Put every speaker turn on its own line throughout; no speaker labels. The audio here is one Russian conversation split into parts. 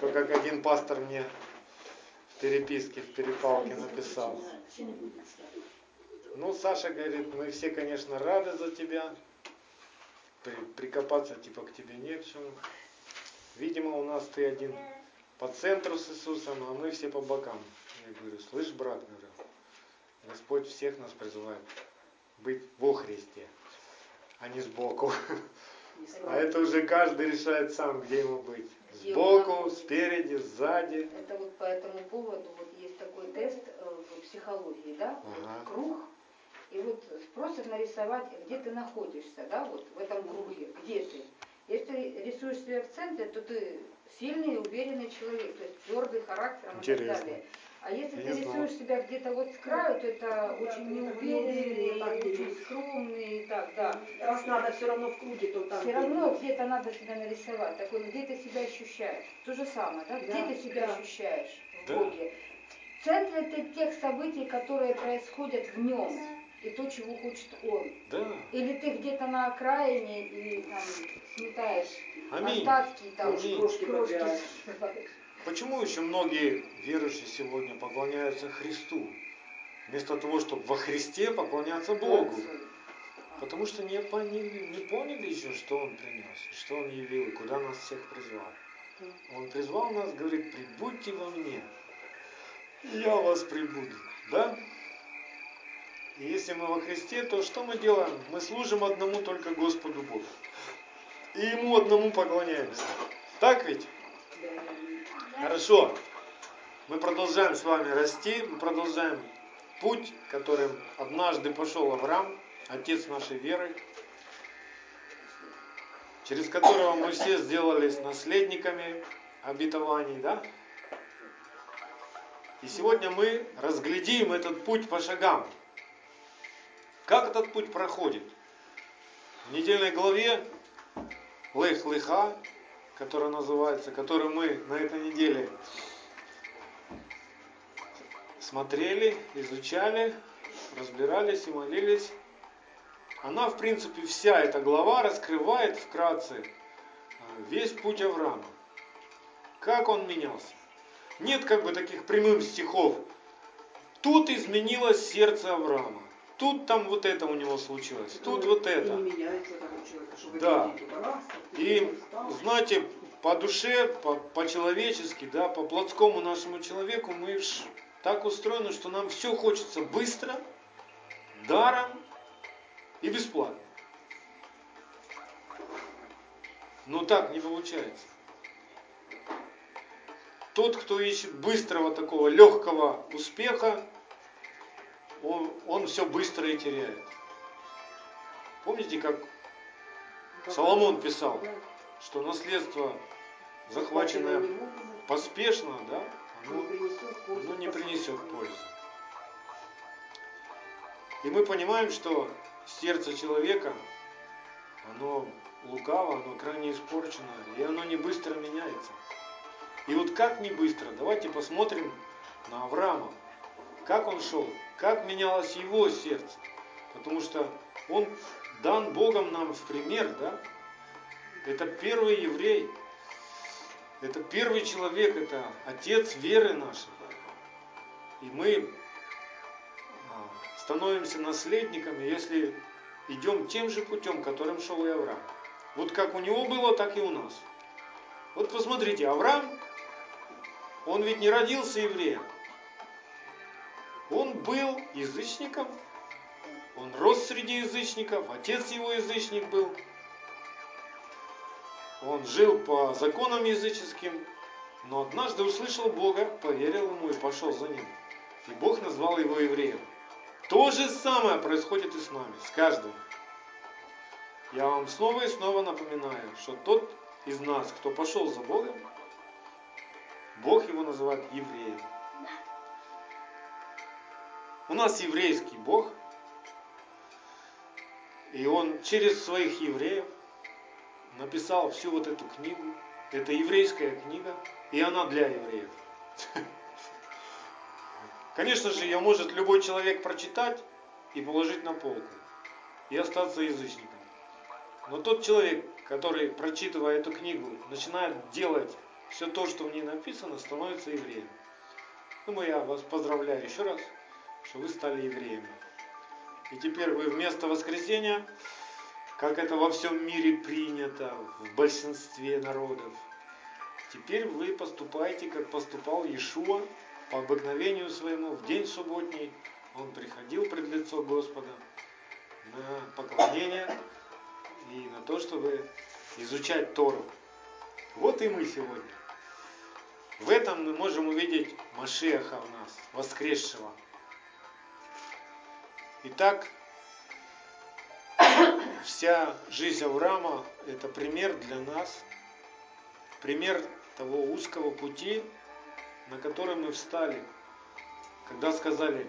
То, как один пастор мне в переписке, в перепалке написал. Ну, Саша говорит, мы все, конечно, рады за тебя. При, прикопаться типа к тебе не к чему. Видимо, у нас ты один по центру с Иисусом, а мы все по бокам. Я говорю, слышь, брат, говорю, Господь всех нас призывает быть во Христе, а не сбоку. А это уже каждый решает сам, где ему быть. Сбоку, спереди, сзади.
Это вот по этому поводу вот есть такой тест э, в психологии, да?
Ага.
Круг. И вот просят нарисовать, где ты находишься, да, вот в этом круге, где ты. Если рисуешь себя в центре, то ты сильный и уверенный человек, то есть твердый характером и так далее. А если ты рисуешь себя где-то вот с краю, то это очень неуверенный, очень скромный и так, да.
Раз надо все равно в круге, то там...
Все равно где-то надо себя нарисовать, такой, где ты себя ощущаешь. То же самое, да? Где ты себя ощущаешь в. Боге? В центре ты тех событий, которые происходят в нем, и то, чего хочет он.
Да.
Или ты где-то на окраине и там сметаешь
Аминь.
остатки, там
Аминь.
Крошки
крошки.
Почему еще многие верующие сегодня поклоняются Христу? Вместо того, чтобы во Христе поклоняться Богу. Потому что не поняли, не поняли еще, что Он принес, что Он явил, куда нас всех призвал. Он призвал нас, говорит, прибудьте во мне, я вас прибуду. Да? И если мы во Христе, то что мы делаем? Мы служим одному только Господу Богу. И Ему одному поклоняемся. Так ведь? Хорошо. Мы продолжаем с вами расти, мы продолжаем путь, которым однажды пошел Авраам, отец нашей веры, через которого мы все сделались наследниками обетований, да? И сегодня мы разглядим этот путь по шагам. Как этот путь проходит? В недельной главе Лех Леха, которая называется, которую мы на этой неделе смотрели, изучали, разбирались и молились. Она, в принципе, вся эта глава раскрывает вкратце э, весь путь Авраама. Как он менялся. Нет как бы таких прямых стихов. Тут изменилось сердце Авраама. Тут там вот это у него случилось. Тут вот это. Да. И знаете, по душе, по- по-человечески, да, по плотскому нашему человеку мы так устроены, что нам все хочется быстро, даром и бесплатно. Но так не получается. Тот, кто ищет быстрого такого легкого успеха, он, он все быстро и теряет. Помните, как Соломон писал, что наследство, захваченное поспешно, да, оно, не принесет пользы. И мы понимаем, что сердце человека, оно лукаво, оно крайне испорчено, и оно не быстро меняется. И вот как не быстро, давайте посмотрим на Авраама, как он шел, как менялось его сердце. Потому что он дан Богом нам в пример, да? Это первый еврей, это первый человек, это отец веры нашей. И мы а, становимся наследниками, если идем тем же путем, которым шел и Авраам. Вот как у него было, так и у нас. Вот посмотрите, Авраам, он ведь не родился евреем. Был язычником, он рос среди язычников, отец его язычник был. Он жил по законам языческим, но однажды услышал Бога, поверил ему и пошел за ним. И Бог назвал его евреем. То же самое происходит и с нами, с каждым. Я вам снова и снова напоминаю, что тот из нас, кто пошел за Богом, Бог его называет евреем. У нас еврейский Бог, и он через своих евреев написал всю вот эту книгу. Это еврейская книга, и она для евреев. Конечно же, ее может любой человек прочитать и положить на полку, и остаться язычником. Но тот человек, который, прочитывая эту книгу, начинает делать все то, что в ней написано, становится евреем. Думаю, я вас поздравляю еще раз, что вы стали евреями. И теперь вы вместо воскресения, как это во всем мире принято, в большинстве народов, теперь вы поступаете, как поступал Иешуа, по обыкновению своему, в день субботний, он приходил пред лицо Господа на поклонение и на то, чтобы изучать Тору. Вот и мы сегодня. В этом мы можем увидеть Машеха в нас, воскресшего. Итак, вся жизнь Авраама – это пример для нас, пример того узкого пути, на который мы встали, когда сказали,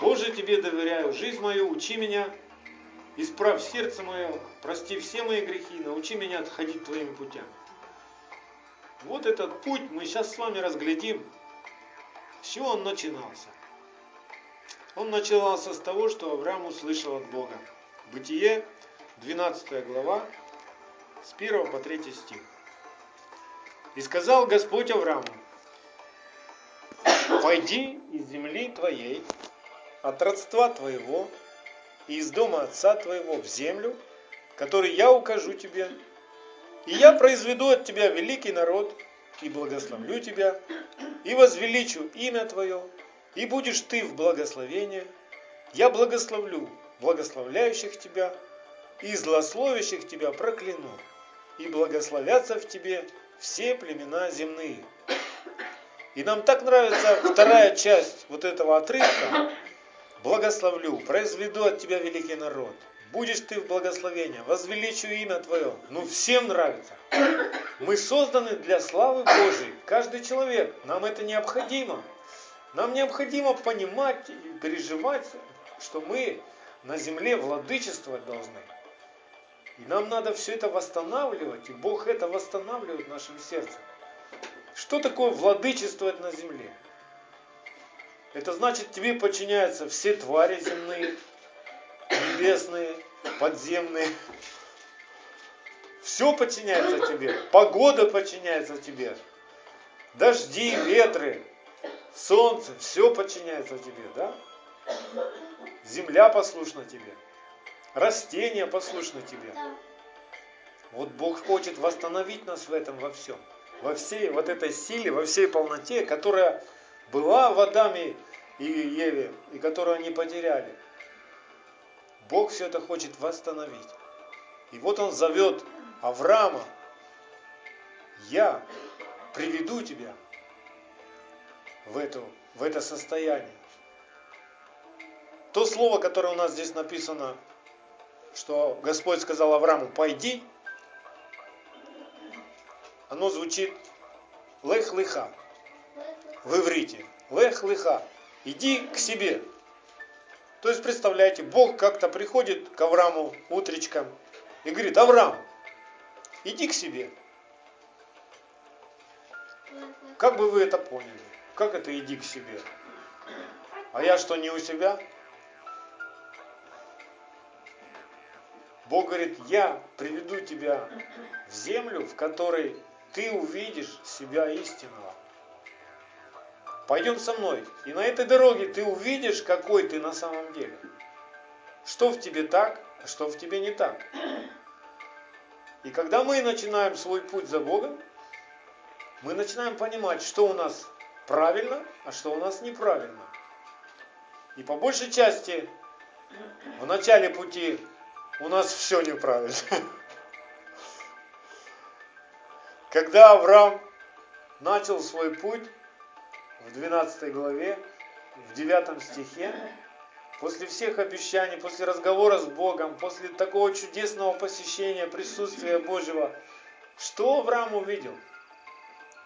Боже, Тебе доверяю, жизнь мою, учи меня, исправь сердце мое, прости все мои грехи, научи меня отходить Твоими путями. Вот этот путь мы сейчас с вами разглядим, с чего он начинался. Он начинался с того, что Авраам услышал от Бога. Бытие, 12 глава, с 1 по 3 стих. И сказал Господь Аврааму, пойди из земли твоей, от родства твоего и из дома отца твоего в землю, который я укажу тебе, и я произведу от тебя великий народ, и благословлю тебя, и возвеличу имя твое, и будешь ты в благословении. Я благословлю благословляющих тебя, и злословящих тебя прокляну, и благословятся в тебе все племена земные. И нам так нравится вторая часть вот этого отрывка. Благословлю, произведу от тебя великий народ, будешь ты в благословении, возвеличу имя Твое. Ну, всем нравится. Мы созданы для славы Божией. Каждый человек. Нам это необходимо. Нам необходимо понимать и переживать, что мы на земле владычествовать должны. И нам надо все это восстанавливать, и Бог это восстанавливает в нашем сердце. Что такое владычествовать на земле? Это значит, тебе подчиняются все твари земные, небесные, подземные. Все подчиняется тебе. Погода подчиняется тебе. Дожди, ветры, солнце, все подчиняется тебе, да? Земля послушна тебе. Растения послушны тебе. Вот Бог хочет восстановить нас в этом во всем. Во всей вот этой силе, во всей полноте, которая была в Адаме и Еве, и которую они потеряли. Бог все это хочет восстановить. И вот он зовет Авраама, я приведу тебя в, эту, в это состояние. То слово, которое у нас здесь написано, что Господь сказал Аврааму, пойди, оно звучит лех-лиха в иврите. Лех-лиха. Иди к себе. То есть, представляете, Бог как-то приходит к Аврааму утречком и говорит, Авраам, иди к себе. Как бы вы это поняли? Как это иди к себе? А я что, не у себя? Бог говорит, я приведу тебя в землю, в которой ты увидишь себя истинного. Пойдем со мной. И на этой дороге ты увидишь, какой ты на самом деле. Что в тебе так, а что в тебе не так. И когда мы начинаем свой путь за Богом, мы начинаем понимать, что у нас правильно, а что у нас неправильно. И по большей части в начале пути у нас все неправильно. Когда Авраам начал свой путь, в 12 главе, в 9 стихе, после всех обещаний, после разговора с Богом, после такого чудесного посещения, присутствия Божьего, что Авраам увидел?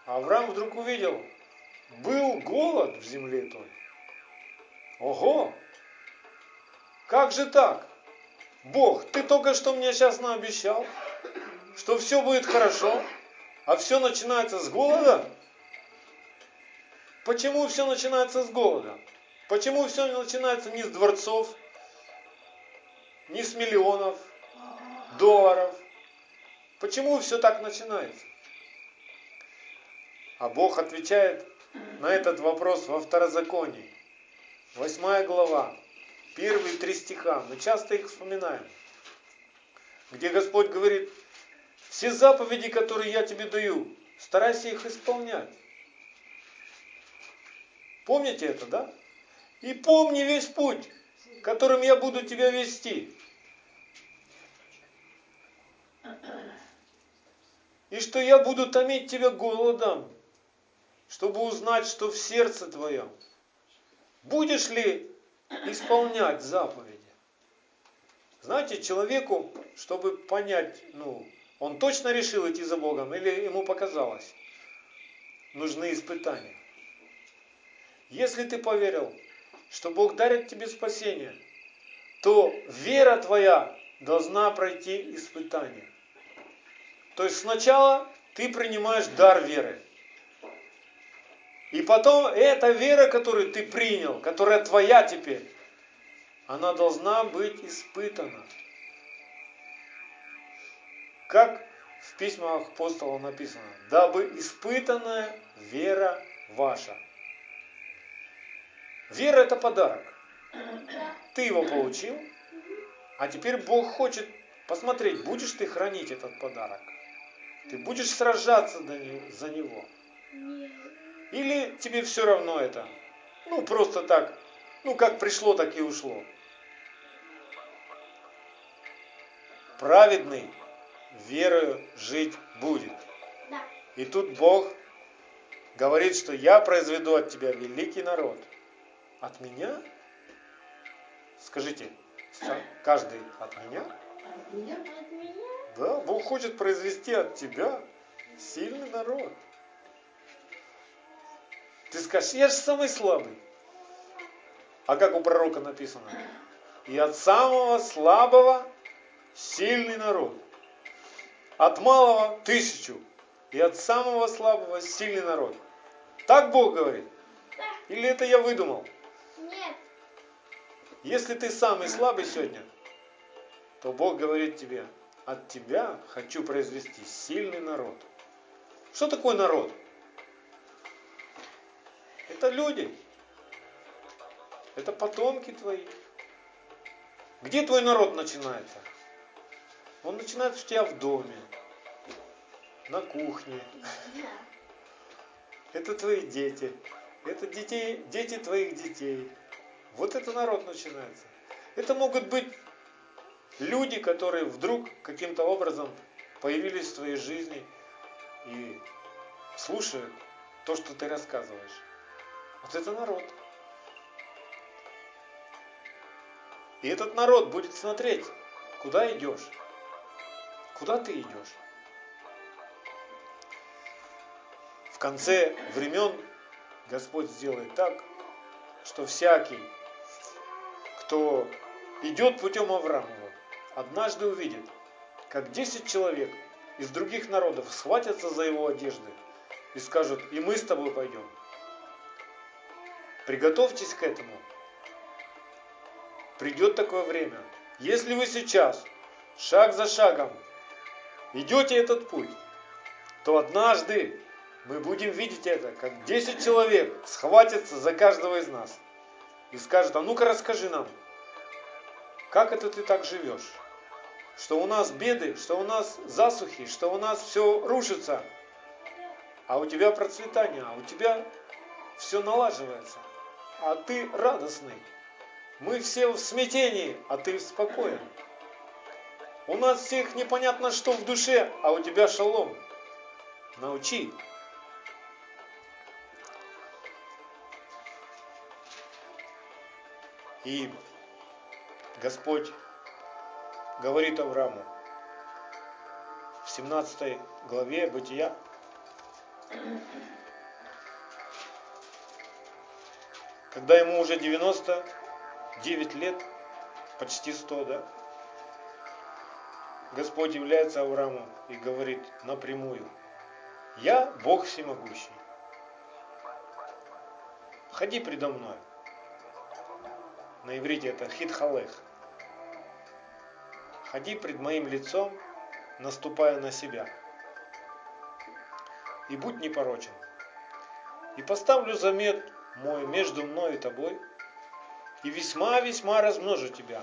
Авраам вдруг увидел, был голод в земле той. Ого! Как же так? Бог, ты только что мне сейчас наобещал, что все будет хорошо, а все начинается с голода? Почему все начинается с голода? Почему все начинается не с дворцов, не с миллионов долларов, Почему все так начинается? А Бог отвечает на этот вопрос во второзаконии. Восьмая глава, первые три стиха. Мы часто их вспоминаем. Где Господь говорит, все заповеди, которые я тебе даю, старайся их исполнять. Помните это, да? И помни весь путь, которым я буду тебя вести. И что я буду томить тебя голодом, чтобы узнать, что в сердце твоем. Будешь ли исполнять заповеди? Знаете, человеку, чтобы понять, ну, он точно решил идти за Богом или ему показалось, нужны испытания. Если ты поверил, что Бог дарит тебе спасение, то вера твоя должна пройти испытание. То есть сначала ты принимаешь дар веры. И потом эта вера, которую ты принял, которая твоя теперь, она должна быть испытана. Как в письмах апостола написано, дабы испытанная вера ваша. Вера это подарок. Ты его получил, а теперь Бог хочет посмотреть, будешь ты хранить этот подарок. Ты будешь сражаться за него. Или тебе все равно это? Ну, просто так. Ну, как пришло, так и ушло. Праведный верою жить будет. И тут Бог говорит, что я произведу от тебя великий народ. От меня? Скажите, каждый от меня?
От меня?
Да, Бог хочет произвести от тебя сильный народ. Ты скажешь, я же самый слабый. А как у пророка написано? И от самого слабого сильный народ. От малого тысячу. И от самого слабого сильный народ. Так Бог говорит? Или это я выдумал?
Нет.
Если ты самый слабый сегодня, то Бог говорит тебе, от тебя хочу произвести сильный народ. Что такое народ? Это люди. Это потомки твои. Где твой народ начинается? Он начинается у тебя в доме, на кухне. Это твои дети. Это детей, дети твоих детей. Вот это народ начинается. Это могут быть люди, которые вдруг каким-то образом появились в твоей жизни и слушают то, что ты рассказываешь. Вот это народ. И этот народ будет смотреть, куда идешь, куда ты идешь. В конце времен Господь сделает так, что всякий, кто идет путем Авраамова, однажды увидит, как 10 человек из других народов схватятся за его одежды и скажут, и мы с тобой пойдем. Приготовьтесь к этому. Придет такое время. Если вы сейчас, шаг за шагом, идете этот путь, то однажды мы будем видеть это, как 10 человек схватятся за каждого из нас и скажут, а ну-ка расскажи нам, как это ты так живешь? Что у нас беды, что у нас засухи, что у нас все рушится, а у тебя процветание, а у тебя все налаживается а ты радостный. Мы все в смятении, а ты спокоен. У нас всех непонятно что в душе, а у тебя шалом. Научи. И Господь говорит Аврааму в 17 главе Бытия, когда ему уже 99 лет, почти 100, да, Господь является Аврааму и говорит напрямую, я Бог всемогущий. Ходи предо мной. На иврите это хитхалех. Ходи пред моим лицом наступая на себя. И будь непорочен. И поставлю замет мой между мной и тобой, и весьма-весьма размножу тебя.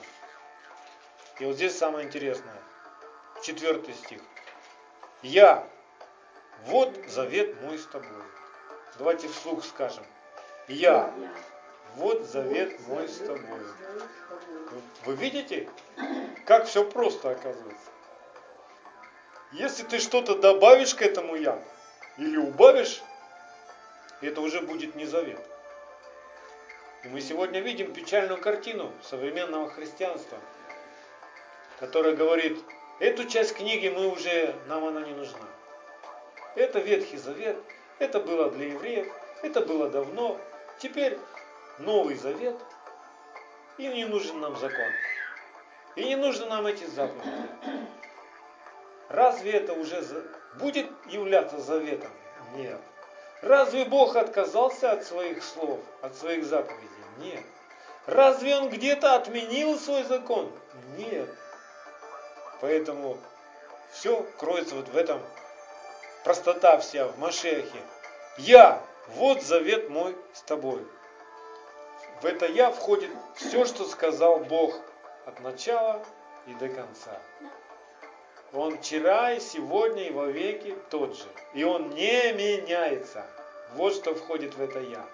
И вот здесь самое интересное. Четвертый стих. Я, вот завет мой с тобой. Давайте вслух скажем. Я, вот завет мой с тобой. Вы видите, как все просто оказывается? Если ты что-то добавишь к этому я, или убавишь, это уже будет не завет. И мы сегодня видим печальную картину современного христианства, которая говорит, эту часть книги мы уже, нам она не нужна. Это Ветхий Завет, это было для евреев, это было давно, теперь Новый Завет, и не нужен нам закон. И не нужны нам эти заповеди. Разве это уже будет являться заветом? Нет. Разве Бог отказался от своих слов, от своих заповедей? Нет. Разве Он где-то отменил свой закон? Нет. Поэтому все кроется вот в этом простота вся в Машехе. Я, вот завет мой с тобой. В это я входит все, что сказал Бог от начала и до конца. Он вчера и сегодня и во веки тот же. И он не меняется. Вот что входит в это я.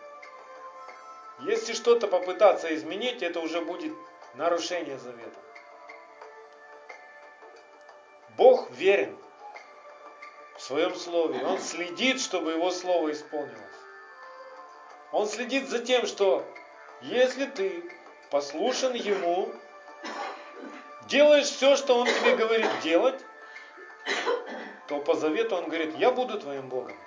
Если что-то попытаться изменить, это уже будет нарушение завета. Бог верен в своем слове. Он следит, чтобы его слово исполнилось. Он следит за тем, что если ты послушен ему, делаешь все, что он тебе говорит делать, то по завету он говорит, я буду твоим Богом.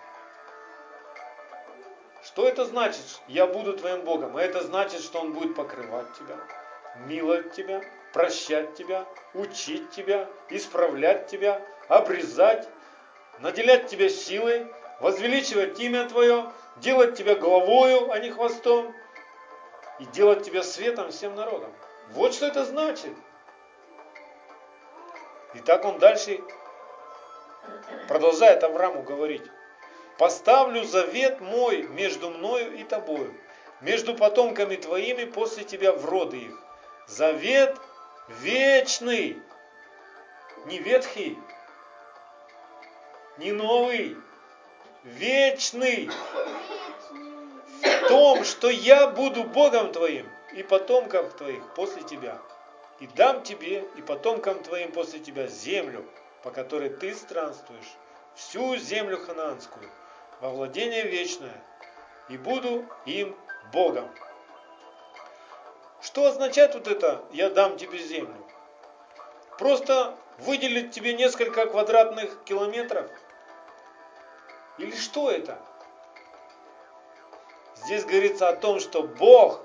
Что это значит? Я буду твоим Богом. А это значит, что он будет покрывать тебя, миловать тебя, прощать тебя, учить тебя, исправлять тебя, обрезать, наделять тебя силой, возвеличивать имя твое, делать тебя головою, а не хвостом, и делать тебя светом всем народам. Вот что это значит. И так он дальше продолжает Аврааму говорить. Поставлю завет мой между мною и тобою, между потомками твоими после тебя в роды их. Завет вечный, не ветхий, не новый, вечный в том, что я буду Богом твоим и потомкам твоих после тебя. И дам тебе и потомкам твоим после тебя землю, по которой ты странствуешь, всю землю ханаанскую, во владение вечное, и буду им Богом. Что означает вот это «я дам тебе землю»? Просто выделить тебе несколько квадратных километров? Или что это? Здесь говорится о том, что Бог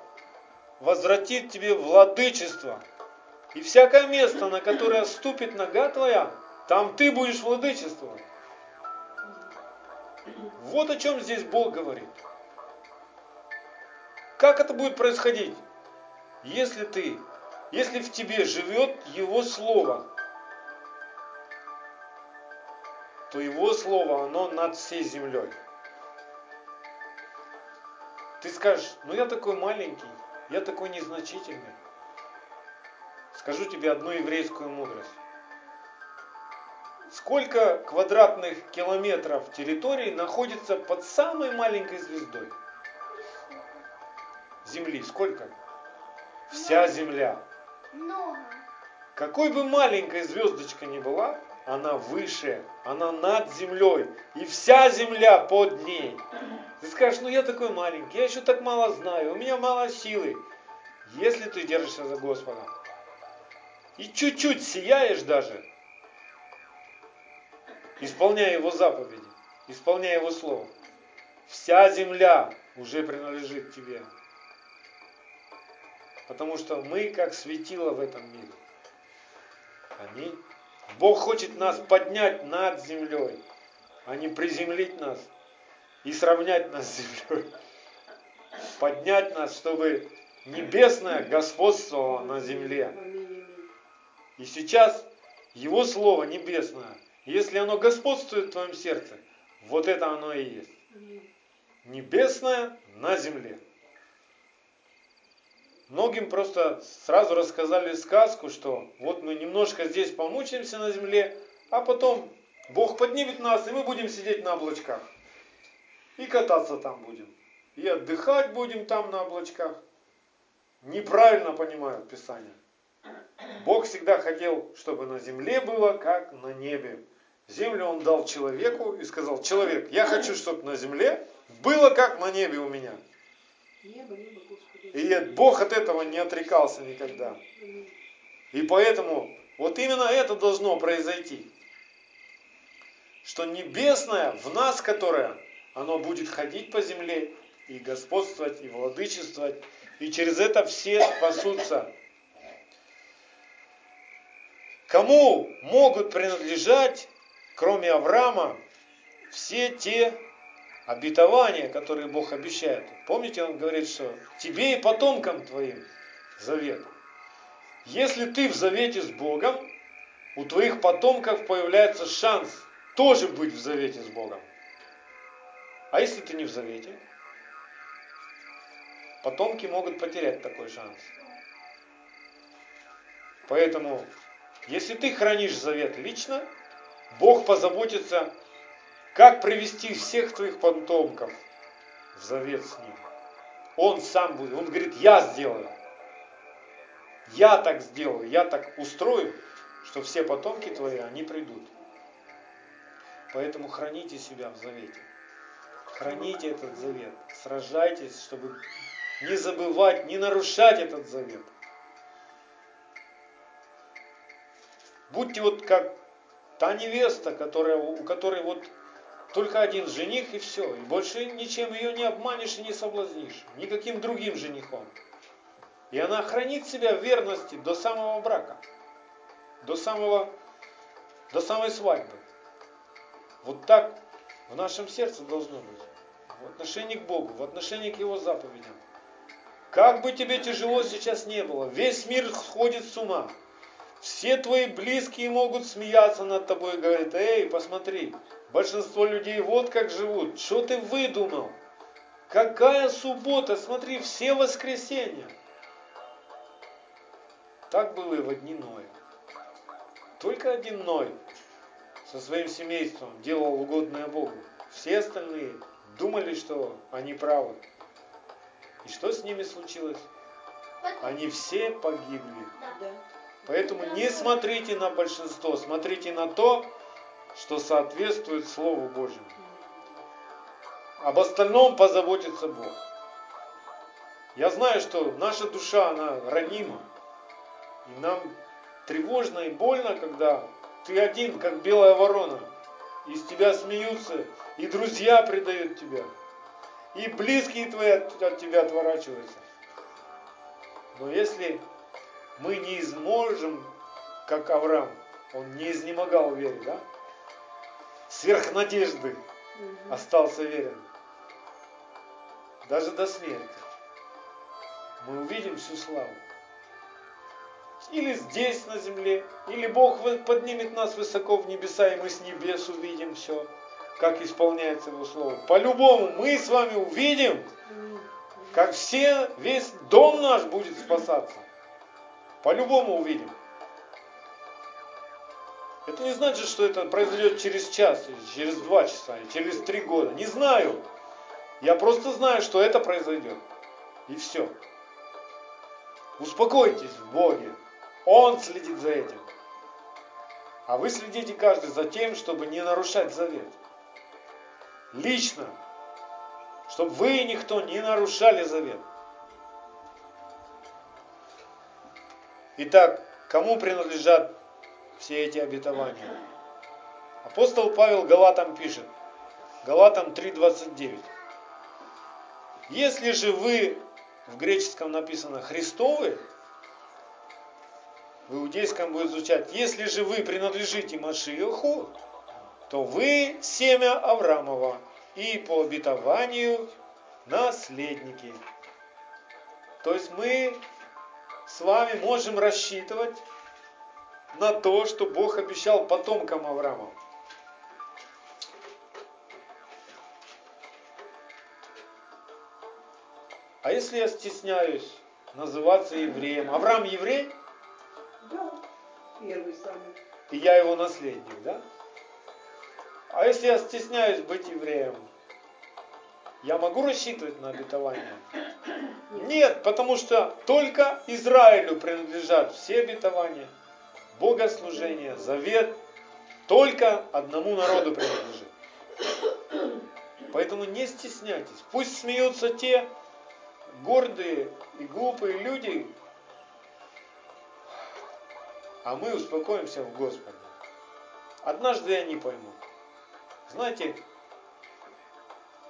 возвратит тебе владычество. И всякое место, на которое ступит нога твоя, там ты будешь владычествовать. Вот о чем здесь Бог говорит. Как это будет происходить? Если ты, если в тебе живет Его Слово, то Его Слово, оно над всей землей. Ты скажешь, ну я такой маленький, я такой незначительный. Скажу тебе одну еврейскую мудрость. Сколько квадратных километров территории находится под самой маленькой звездой? Земли сколько? Вся Земля.
Много.
Какой бы маленькой звездочка ни была, она выше, она над землей, и вся земля под ней. Ты скажешь, ну я такой маленький, я еще так мало знаю, у меня мало силы. Если ты держишься за Господа и чуть-чуть сияешь даже, исполняя Его заповеди, исполняя Его Слово, вся земля уже принадлежит тебе. Потому что мы как светило в этом мире. Аминь. Бог хочет нас поднять над землей, а не приземлить нас и сравнять нас с землей. Поднять нас, чтобы небесное господствовало на земле. И сейчас Его Слово Небесное, если оно господствует в твоем сердце, вот это оно и есть. Небесное на земле. Многим просто сразу рассказали сказку, что вот мы немножко здесь помучаемся на земле, а потом Бог поднимет нас, и мы будем сидеть на облачках. И кататься там будем. И отдыхать будем там на облачках. Неправильно понимают Писание. Бог всегда хотел, чтобы на земле было, как на небе. Землю Он дал человеку и сказал, человек, я хочу, чтобы на земле было, как на небе у меня. И Бог от этого не отрекался никогда. И поэтому вот именно это должно произойти. Что небесное в нас, которое, оно будет ходить по земле и господствовать, и владычествовать. И через это все спасутся. Кому могут принадлежать, кроме Авраама, все те обетования, которые Бог обещает. Помните, Он говорит, что тебе и потомкам твоим завет. Если ты в завете с Богом, у твоих потомков появляется шанс тоже быть в завете с Богом. А если ты не в завете? Потомки могут потерять такой шанс. Поэтому, если ты хранишь завет лично, Бог позаботится как привести всех твоих потомков в завет с ним? Он сам будет. Он говорит, я сделаю. Я так сделаю, я так устрою, что все потомки твои, они придут. Поэтому храните себя в завете. Храните этот завет. Сражайтесь, чтобы не забывать, не нарушать этот завет. Будьте вот как та невеста, которая, у которой вот только один жених и все. И больше ничем ее не обманешь и не соблазнишь. Никаким другим женихом. И она хранит себя в верности до самого брака. До, самого, до самой свадьбы. Вот так в нашем сердце должно быть. В отношении к Богу, в отношении к Его заповедям. Как бы тебе тяжело сейчас не было, весь мир сходит с ума. Все твои близкие могут смеяться над тобой и говорить, эй, посмотри, Большинство людей вот как живут. Что ты выдумал? Какая суббота? Смотри, все воскресенья. Так было и в одни Ноя. Только один Ной со своим семейством делал угодное Богу. Все остальные думали, что они правы. И что с ними случилось? Они все погибли.
Да.
Поэтому не смотрите на большинство, смотрите на то, что соответствует Слову Божьему. Об остальном позаботится Бог. Я знаю, что наша душа, она ранима. И нам тревожно и больно, когда ты один, как белая ворона. Из тебя смеются, и друзья предают тебя. И близкие твои от, от тебя отворачиваются. Но если мы не изможем, как Авраам, он не изнемогал вере, да? сверх надежды остался верен. Даже до смерти. Мы увидим всю славу. Или здесь на земле, или Бог поднимет нас высоко в небеса, и мы с небес увидим все, как исполняется Его Слово. По-любому мы с вами увидим, как все, весь дом наш будет спасаться. По-любому увидим. Это не значит, что это произойдет через час, через два часа, через три года. Не знаю. Я просто знаю, что это произойдет. И все. Успокойтесь в Боге. Он следит за этим. А вы следите каждый за тем, чтобы не нарушать завет. Лично. Чтобы вы и никто не нарушали завет. Итак, кому принадлежат все эти обетования. Апостол Павел Галатам пишет, Галатам 3.29. Если же вы, в греческом написано Христовы, в иудейском будет звучать, если же вы принадлежите Машиоху, то вы семя Авраамова и по обетованию наследники. То есть мы с вами можем рассчитывать на то, что Бог обещал потомкам Авраама. А если я стесняюсь называться евреем? Авраам еврей,
Да, первый самый.
и я его наследник, да? А если я стесняюсь быть евреем, я могу рассчитывать на обетование? Нет, потому что только Израилю принадлежат все обетования, богослужение, завет, только одному народу принадлежит. Поэтому не стесняйтесь. Пусть смеются те гордые и глупые люди, а мы успокоимся в Господе. Однажды они поймут. Знаете,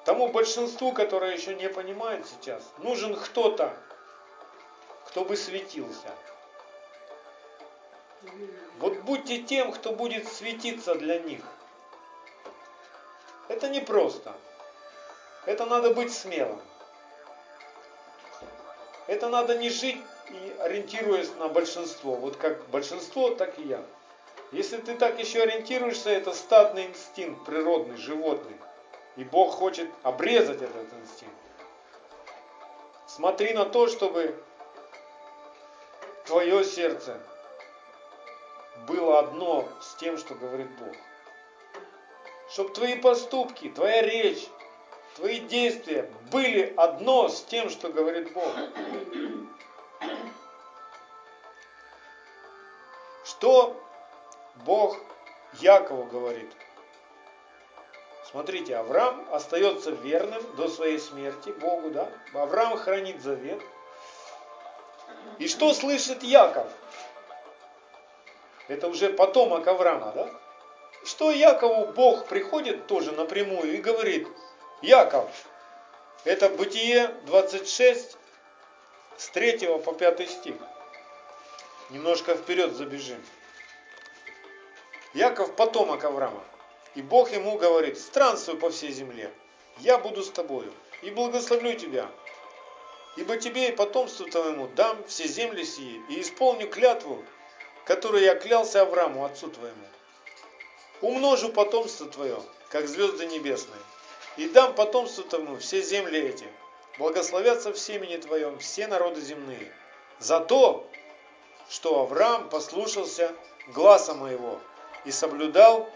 тому большинству, которое еще не понимает сейчас, нужен кто-то, кто бы светился. Вот будьте тем, кто будет светиться для них. Это непросто. Это надо быть смелым. Это надо не жить и ориентируясь на большинство. Вот как большинство, так и я. Если ты так еще ориентируешься, это стадный инстинкт, природный, животный. И Бог хочет обрезать этот инстинкт. Смотри на то, чтобы твое сердце было одно с тем, что говорит Бог. Чтобы твои поступки, твоя речь, твои действия были одно с тем, что говорит Бог. Что Бог Якову говорит? Смотрите, Авраам остается верным до своей смерти Богу, да? Авраам хранит завет. И что слышит Яков? Это уже потомок Авраама, да? Что Якову Бог приходит тоже напрямую и говорит, Яков, это Бытие 26, с 3 по 5 стих. Немножко вперед забежим. Яков потомок Авраама. И Бог ему говорит, странствуй по всей земле, я буду с тобою и благословлю тебя. Ибо тебе и потомству твоему дам все земли сии и исполню клятву, которую я клялся Аврааму, отцу твоему. Умножу потомство твое, как звезды небесные, и дам потомству твоему все земли эти. Благословятся в семени твоем все народы земные. За то, что Авраам послушался гласа моего и соблюдал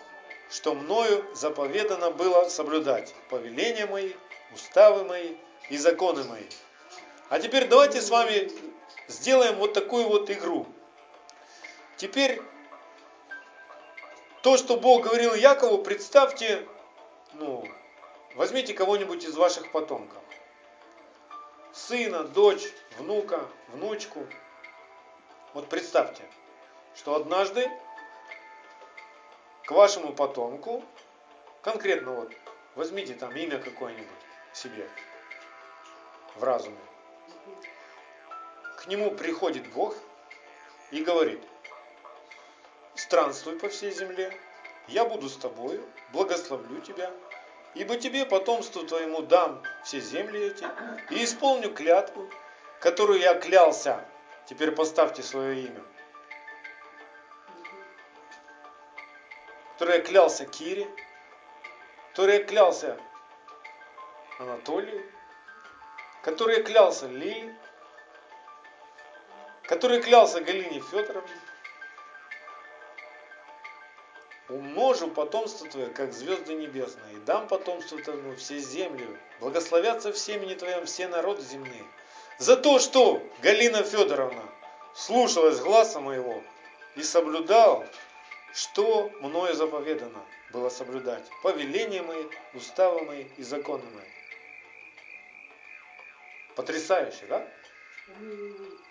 что мною заповедано было соблюдать повеления мои, уставы мои и законы мои. А теперь давайте с вами сделаем вот такую вот игру. Теперь то, что Бог говорил Якову, представьте, ну, возьмите кого-нибудь из ваших потомков. Сына, дочь, внука, внучку. Вот представьте, что однажды к вашему потомку, конкретно вот, возьмите там имя какое-нибудь себе в разуме. К нему приходит Бог и говорит, странствуй по всей земле, я буду с тобою, благословлю тебя, ибо тебе потомству твоему дам все земли эти, и исполню клятву, которую я клялся. Теперь поставьте свое имя. Который клялся Кире, который клялся Анатолию, который клялся Лиле, который клялся Галине Федоровне. Умножу потомство твое, как звезды небесные, и дам потомству твоему все земли, благословятся в семени твоем все народы земные. За то, что Галина Федоровна слушалась гласа моего и соблюдал что мною заповедано было соблюдать? Повеления мои, уставы мои и законы мои. Потрясающе, да?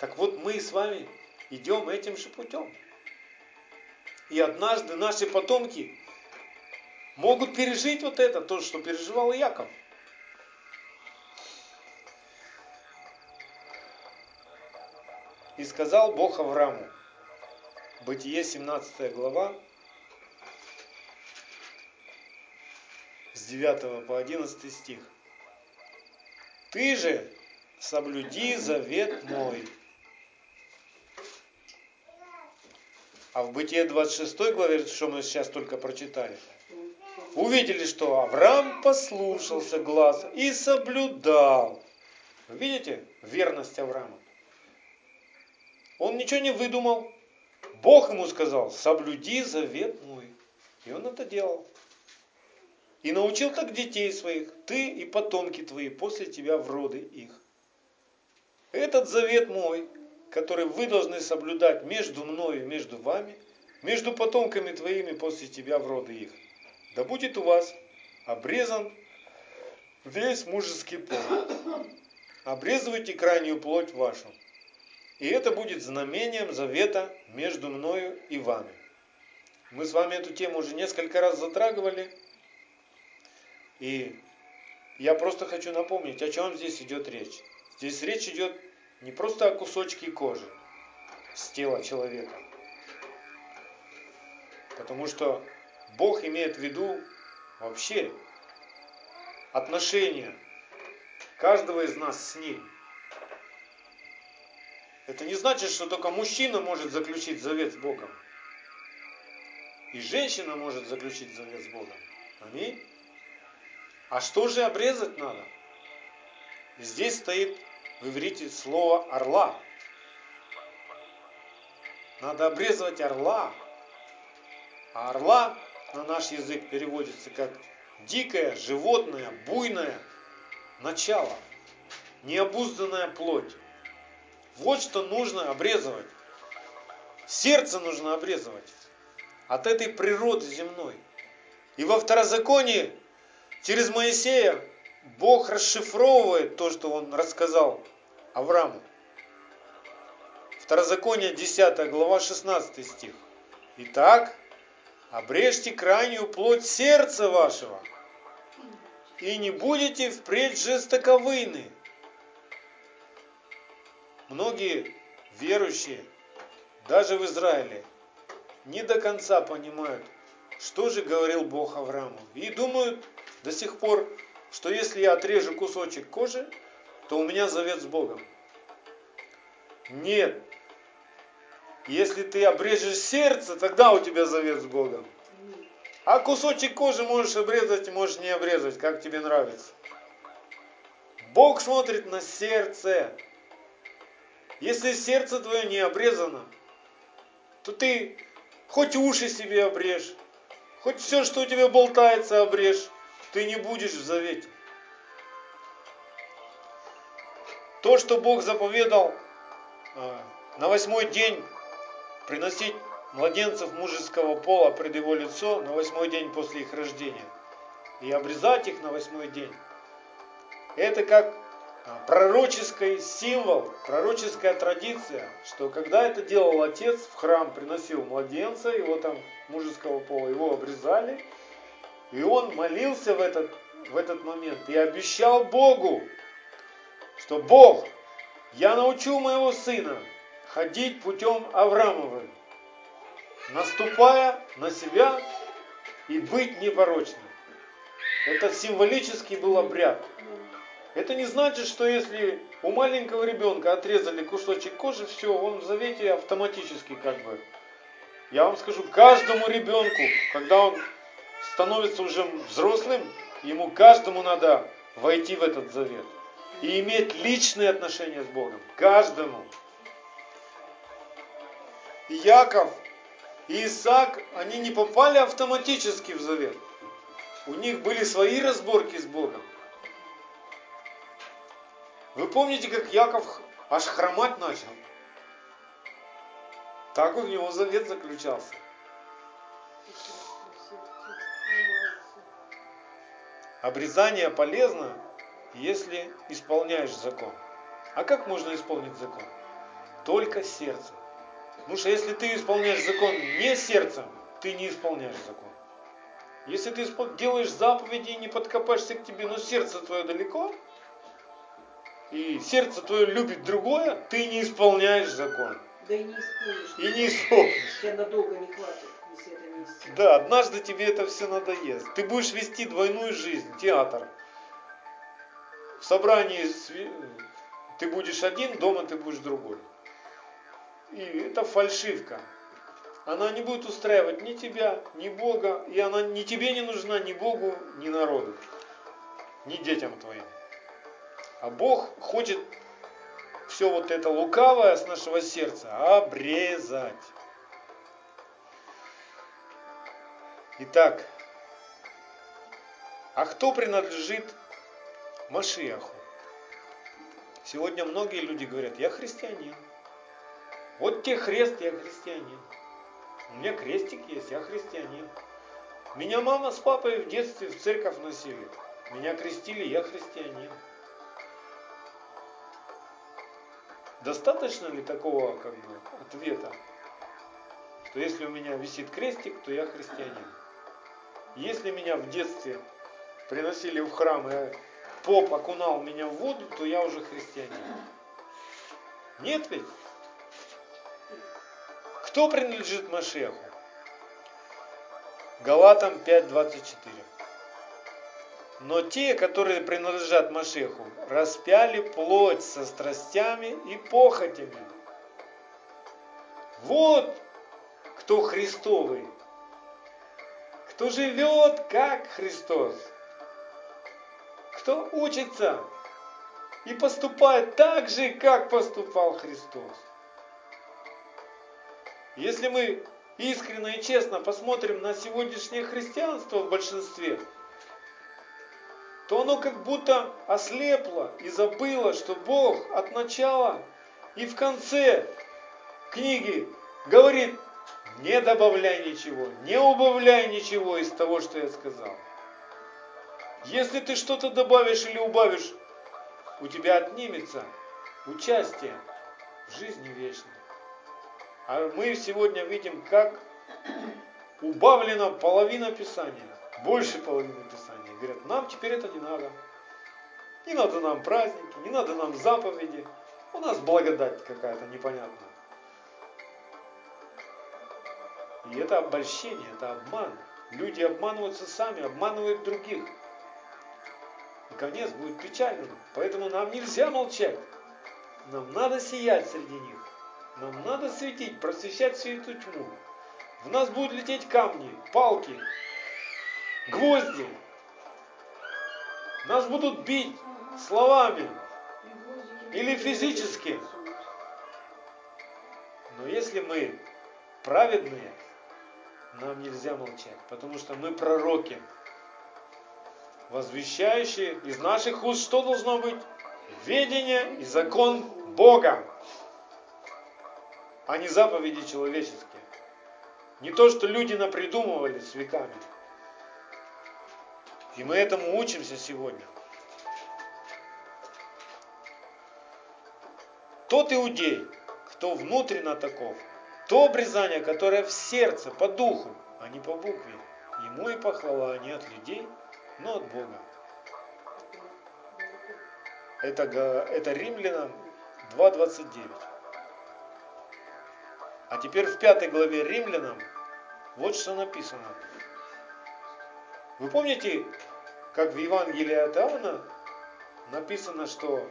Так вот мы с вами идем этим же путем. И однажды наши потомки могут пережить вот это, то, что переживал Яков. И сказал Бог Аврааму, Бытие 17 глава, с 9 по 11 стих. Ты же соблюди завет мой. А в Бытие 26 главе, что мы сейчас только прочитали, увидели, что Авраам послушался глаза и соблюдал. Видите верность Авраама? Он ничего не выдумал. Бог ему сказал, соблюди завет мой. И он это делал. И научил так детей своих, ты и потомки твои после тебя в роды их. Этот завет мой, который вы должны соблюдать между мною и между вами, между потомками твоими после тебя в роды их. Да будет у вас обрезан весь мужеский пол. Обрезывайте крайнюю плоть вашу. И это будет знамением завета между мною и вами. Мы с вами эту тему уже несколько раз затрагивали. И я просто хочу напомнить, о чем здесь идет речь. Здесь речь идет не просто о кусочке кожи с тела человека. Потому что Бог имеет в виду вообще отношения каждого из нас с Ним. Это не значит, что только мужчина может заключить завет с Богом. И женщина может заключить завет с Богом. Аминь. А что же обрезать надо? Здесь стоит в иврите слово орла. Надо обрезывать орла. А орла на наш язык переводится как дикое, животное, буйное начало, необузданная плоть. Вот что нужно обрезывать. Сердце нужно обрезывать от этой природы земной. И во второзаконии через Моисея Бог расшифровывает то, что он рассказал Аврааму. Второзаконие 10 глава 16 стих. Итак, обрежьте крайнюю плоть сердца вашего, и не будете впредь жестоковыны. Многие верующие, даже в Израиле, не до конца понимают, что же говорил Бог Аврааму. И думают до сих пор, что если я отрежу кусочек кожи, то у меня завет с Богом. Нет. Если ты обрежешь сердце, тогда у тебя завет с Богом. А кусочек кожи можешь обрезать можешь не обрезать, как тебе нравится. Бог смотрит на сердце. Если сердце твое не обрезано, то ты хоть уши себе обрежь, хоть все, что у тебя болтается, обрежь, ты не будешь в завете. То, что Бог заповедал э, на восьмой день приносить младенцев мужеского пола пред его лицо на восьмой день после их рождения и обрезать их на восьмой день, это как пророческий символ, пророческая традиция, что когда это делал отец в храм, приносил младенца, его там мужеского пола, его обрезали, и он молился в этот, в этот момент и обещал Богу, что Бог, я научу моего сына ходить путем Авраамовым, наступая на себя и быть непорочным. Это символический был обряд. Это не значит, что если у маленького ребенка отрезали кусочек кожи, все, он в завете автоматически как бы. Я вам скажу, каждому ребенку, когда он становится уже взрослым, ему каждому надо войти в этот завет и иметь личные отношения с Богом. Каждому. И Яков и Исаак, они не попали автоматически в завет. У них были свои разборки с Богом. Вы помните, как Яков аж хромать начал? Так у него завет заключался. Обрезание полезно, если исполняешь закон. А как можно исполнить закон? Только сердцем. Потому что если ты исполняешь закон не сердцем, ты не исполняешь закон. Если ты делаешь заповеди и не подкопаешься к тебе, но сердце твое далеко, и сердце твое любит другое, ты не исполняешь закон.
Да и не исполнишь.
И не исполнишь.
Тебя надолго не хватит, если это не исполнишь.
Да, однажды тебе это все надоест. Ты будешь вести двойную жизнь, театр. В собрании ты будешь один, дома ты будешь другой. И это фальшивка. она не будет устраивать ни тебя, ни Бога, и она ни тебе не нужна, ни Богу, ни народу, ни детям твоим. А Бог хочет все вот это лукавое с нашего сердца обрезать. Итак, а кто принадлежит Машиаху? Сегодня многие люди говорят, я христианин. Вот тебе хрест, я христианин. У меня крестик есть, я христианин. Меня мама с папой в детстве в церковь носили. Меня крестили, я христианин. Достаточно ли такого как бы, ответа, что если у меня висит крестик, то я христианин? Если меня в детстве приносили в храм и поп окунал меня в воду, то я уже христианин. Нет ведь? Кто принадлежит Машеху? Галатам 5.24. Но те, которые принадлежат Машеху, распяли плоть со страстями и похотями. Вот кто Христовый, кто живет как Христос, кто учится и поступает так же, как поступал Христос. Если мы искренне и честно посмотрим на сегодняшнее христианство в большинстве, то оно как будто ослепло и забыло, что Бог от начала и в конце книги говорит, не добавляй ничего, не убавляй ничего из того, что я сказал. Если ты что-то добавишь или убавишь, у тебя отнимется участие в жизни вечной. А мы сегодня видим, как убавлена половина Писания, больше половины Писания. Говорят, нам теперь это не надо. Не надо нам праздники, не надо нам заповеди. У нас благодать какая-то непонятная. И это обольщение, это обман. Люди обманываются сами, обманывают других. И конец будет печальным. Поэтому нам нельзя молчать. Нам надо сиять среди них. Нам надо светить, просвещать всю эту тьму. В нас будут лететь камни, палки, гвозди. Нас будут бить словами или физически. Но если мы праведные, нам нельзя молчать, потому что мы пророки, возвещающие из наших уст, что должно быть? Ведение и закон Бога а не заповеди человеческие. Не то, что люди напридумывали с веками. И мы этому учимся сегодня. Тот иудей, кто внутренно таков, то обрезание, которое в сердце, по духу, а не по букве, ему и похвала не от людей, но от Бога. Это, это Римлянам 2.29. А теперь в пятой главе Римлянам вот что написано. Вы помните, как в Евангелии от Иоанна написано, что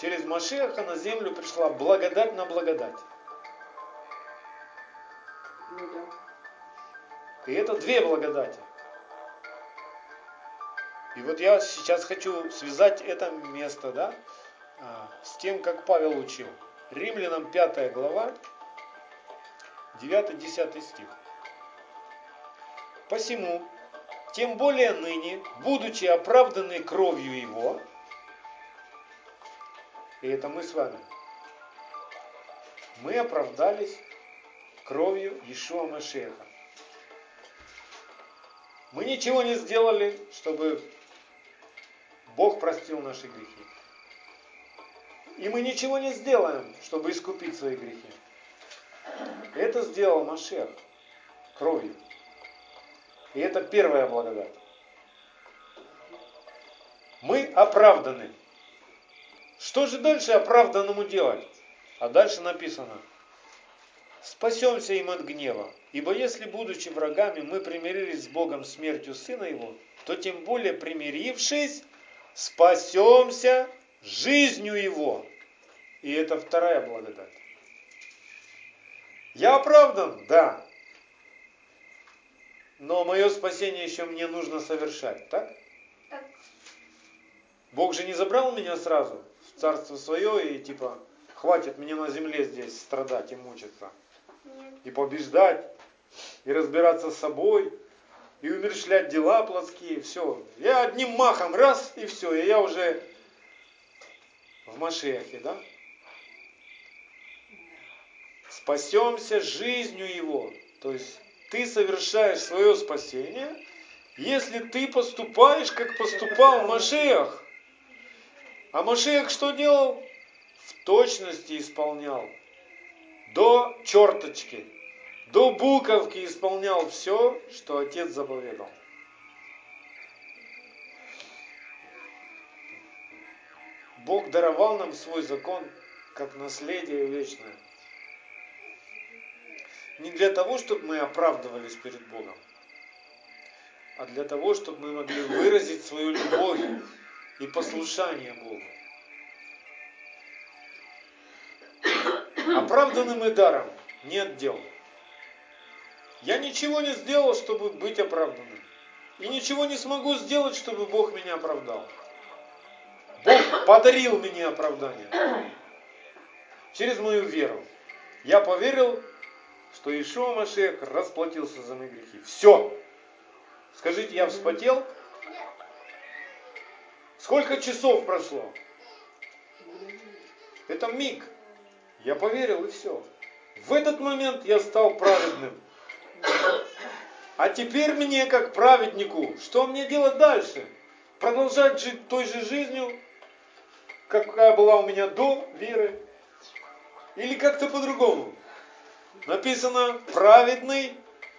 через Машеха на землю пришла благодать на благодать.
Ну да.
И это две благодати. И вот я сейчас хочу связать это место, да, а, с тем, как Павел учил. Римлянам 5 глава, 9-10 стих. Посему, тем более ныне, будучи оправданы кровью Его, и это мы с вами, мы оправдались кровью Ишуа Машеха. Мы ничего не сделали, чтобы Бог простил наши грехи. И мы ничего не сделаем, чтобы искупить свои грехи. Это сделал Машех кровью. И это первая благодать. Мы оправданы. Что же дальше оправданному делать? А дальше написано. Спасемся им от гнева. Ибо если, будучи врагами, мы примирились с Богом смертью Сына Его, то тем более примирившись, спасемся жизнью Его. И это вторая благодать. Я оправдан? Да. Но мое спасение еще мне нужно совершать, так?
Так.
Бог же не забрал меня сразу в царство свое и типа, хватит мне на земле здесь страдать и мучиться.
Нет.
И побеждать, и разбираться с собой, и умершлять дела плотские, все. Я одним махом раз, и все, и я уже в Машехе, да? Спасемся жизнью его. То есть ты совершаешь свое спасение, если ты поступаешь, как поступал Машех. А Машех что делал? В точности исполнял. До черточки. До буковки исполнял все, что Отец заповедал. Бог даровал нам свой закон как наследие вечное. Не для того, чтобы мы оправдывались перед Богом, а для того, чтобы мы могли выразить свою любовь и послушание Богу. Оправданы мы даром, нет дел. Я ничего не сделал, чтобы быть оправданным. И ничего не смогу сделать, чтобы Бог меня оправдал. Бог подарил мне оправдание через мою веру. Я поверил, что Ишуа Машех расплатился за мои грехи. Все. Скажите, я вспотел? Сколько часов прошло? Это миг. Я поверил и все. В этот момент я стал праведным. А теперь мне, как праведнику, что мне делать дальше? Продолжать жить той же жизнью, какая была у меня до веры? Или как-то по-другому? Написано, праведный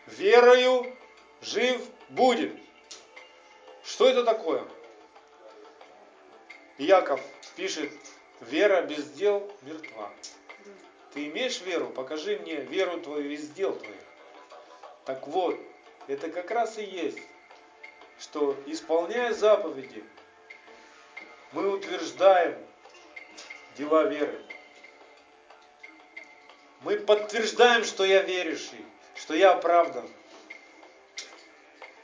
верою жив будет. Что это такое? Яков пишет, вера без дел мертва. Ты имеешь веру? Покажи мне веру твою из дел твоих. Так вот, это как раз и есть, что исполняя заповеди, мы утверждаем дела веры. Мы подтверждаем, что я верующий, что я оправдан.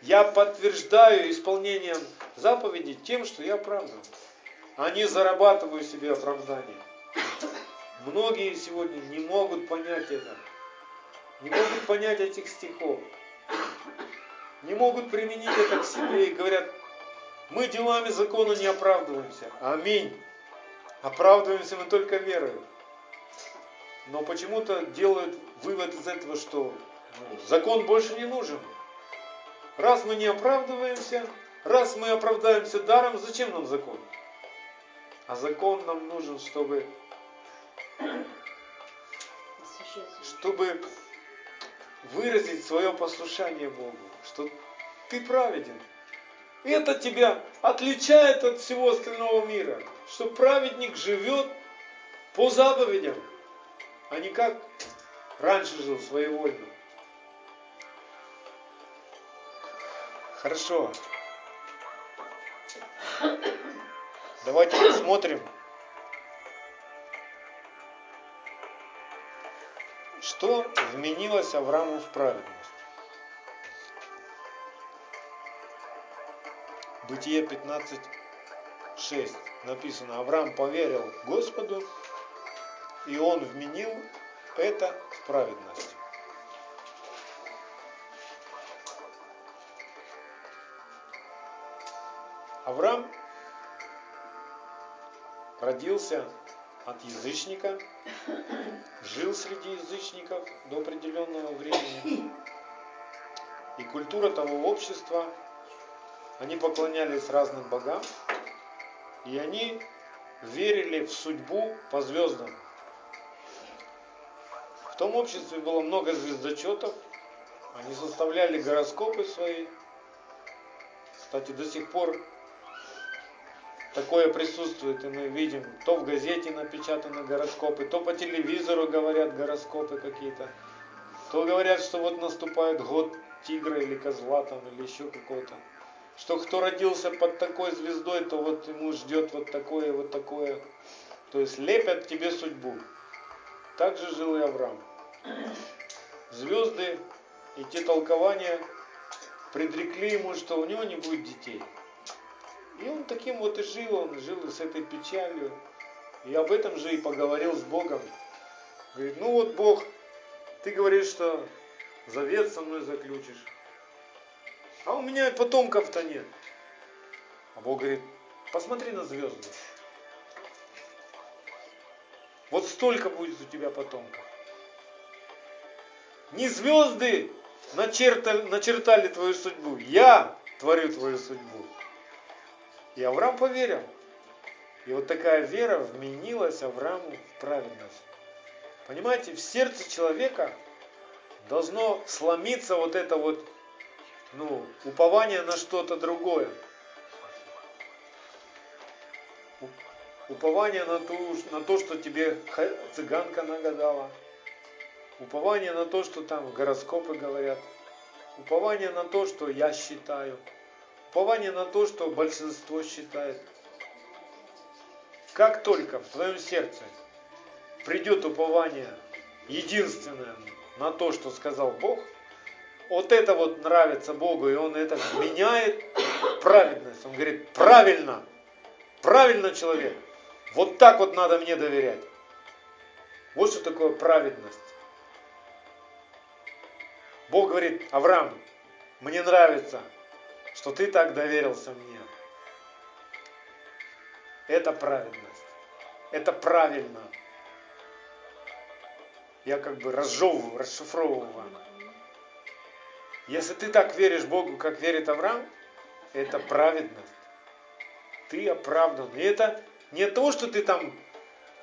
Я подтверждаю исполнением заповедей тем, что я оправдан. А не зарабатываю себе оправдание. Многие сегодня не могут понять это. Не могут понять этих стихов. Не могут применить это к себе и говорят, мы делами закона не оправдываемся. Аминь. Оправдываемся мы только верой. Но почему-то делают вывод из этого, что ну, закон больше не нужен. Раз мы не оправдываемся, раз мы оправдаемся даром, зачем нам закон? А закон нам нужен, чтобы, чтобы выразить свое послушание Богу, что ты праведен. Это тебя отличает от всего остального мира, что праведник живет по заповедям, а не как раньше жил своевольно. Хорошо. Давайте посмотрим, что вменилось Аврааму в праведность. Бытие 15.6 написано, Авраам поверил Господу, и он вменил это в праведность. Авраам родился от язычника, жил среди язычников до определенного времени. И культура того общества, они поклонялись разным богам, и они верили в судьбу по звездам. Том обществе было много звездочетов, они составляли гороскопы свои. Кстати, до сих пор такое присутствует, и мы видим, то в газете напечатаны гороскопы, то по телевизору говорят гороскопы какие-то, то говорят, что вот наступает год тигра или козла там, или еще какого-то. Что кто родился под такой звездой, то вот ему ждет вот такое, вот такое. То есть лепят тебе судьбу. Так же жил и Авраам. Звезды и те толкования предрекли ему, что у него не будет детей. И он таким вот и жил, он жил с этой печалью. И об этом же и поговорил с Богом. Говорит, ну вот Бог, ты говоришь, что завет со мной заключишь. А у меня потомков-то нет. А Бог говорит, посмотри на звезды. Вот столько будет у тебя потомков. Не звезды начертали, начертали твою судьбу. Я творю твою судьбу. И Авраам поверил. И вот такая вера вменилась Аврааму в праведность. Понимаете, в сердце человека должно сломиться вот это вот ну, упование на что-то другое. Упование на, ту, на то, что тебе цыганка нагадала. Упование на то, что там гороскопы говорят. Упование на то, что я считаю. Упование на то, что большинство считает. Как только в твоем сердце придет упование единственное на то, что сказал Бог, вот это вот нравится Богу, и Он это меняет праведность. Он говорит, правильно, правильно человек. Вот так вот надо мне доверять. Вот что такое праведность. Бог говорит, Авраам, мне нравится, что ты так доверился мне. Это праведность. Это правильно. Я как бы разжевываю, расшифровываю вам. Если ты так веришь Богу, как верит Авраам, это праведность. Ты оправдан. И это не того, что ты там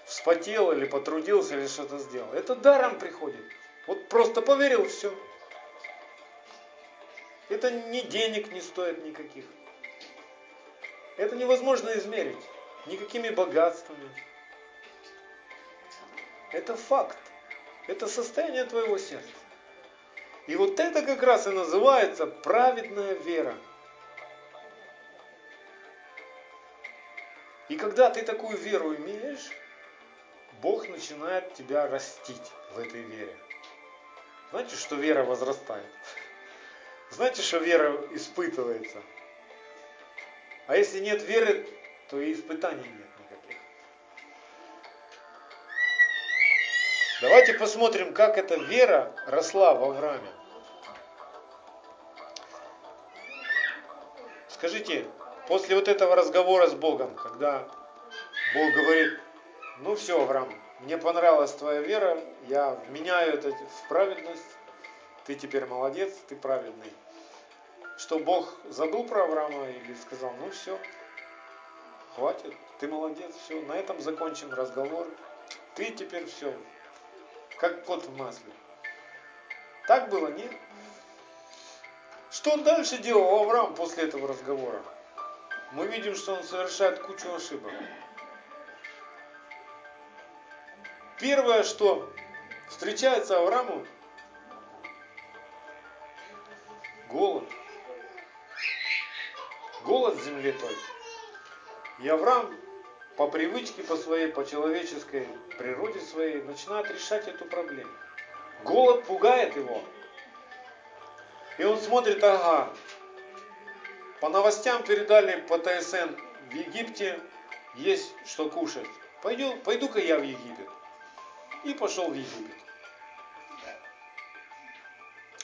вспотел или потрудился или что-то сделал. Это даром приходит. Вот просто поверил, все. Это ни денег не стоит никаких. Это невозможно измерить никакими богатствами. Это факт. Это состояние твоего сердца. И вот это как раз и называется праведная вера. И когда ты такую веру имеешь, Бог начинает тебя растить в этой вере. Знаете, что вера возрастает? Знаете, что вера испытывается? А если нет веры, то и испытаний нет никаких. Давайте посмотрим, как эта вера росла в Аврааме. Скажите, после вот этого разговора с Богом, когда Бог говорит, ну все, Авраам, мне понравилась твоя вера, я меняю это в праведность, ты теперь молодец, ты праведный. Что Бог забыл про Авраама или сказал, ну все, хватит, ты молодец, все, на этом закончим разговор. Ты теперь все, как кот в масле. Так было, нет? Что дальше делал Авраам после этого разговора? Мы видим, что он совершает кучу ошибок. Первое, что встречается Аврааму, голод. Голод в земле. И Авраам по привычке, по своей, по человеческой природе своей начинает решать эту проблему. Голод пугает его. И он смотрит, ага, по новостям передали по ТСН, в Египте есть что кушать. Пойду, пойду-ка я в Египет. И пошел в Египет.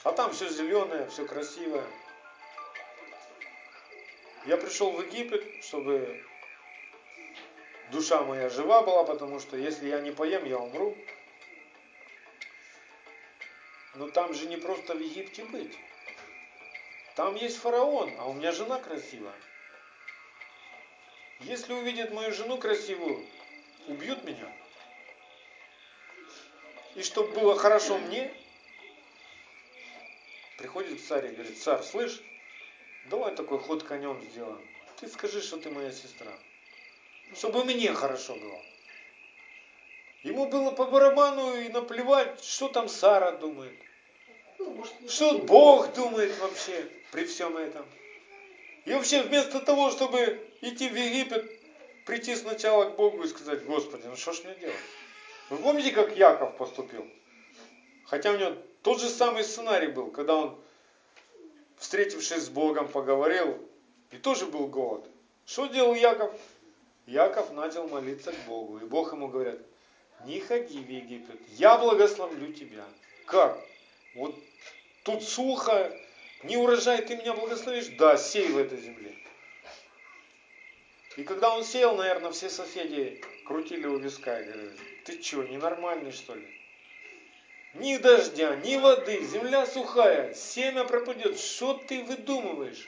А там все зеленое, все красивое. Я пришел в Египет, чтобы душа моя жива была, потому что если я не поем, я умру. Но там же не просто в Египте быть. Там есть фараон, а у меня жена красивая. Если увидят мою жену красивую, убьют меня. И чтобы было хорошо мне, приходит царь и говорит, царь, слышь, давай такой ход конем сделаем. Ты скажи, что ты моя сестра. Чтобы мне хорошо было. Ему было по барабану и наплевать, что там Сара думает. Что Бог думает вообще при всем этом. И вообще вместо того, чтобы идти в Египет, прийти сначала к Богу и сказать, Господи, ну что ж мне делать? Вы помните, как Яков поступил? Хотя у него Тот же самый сценарий был, когда он, встретившись с Богом, поговорил, и тоже был голод. Что делал Яков? Яков начал молиться к Богу, и Бог ему говорит, не ходи в Египет, я благословлю тебя. Как? Вот тут сухо, не урожай, ты меня благословишь? Да, сей в этой земле. И когда он сел, наверное, все соседи крутили у виска и говорили, ты что, ненормальный что ли? Ни дождя, ни воды, земля сухая, семя пропадет. Что ты выдумываешь?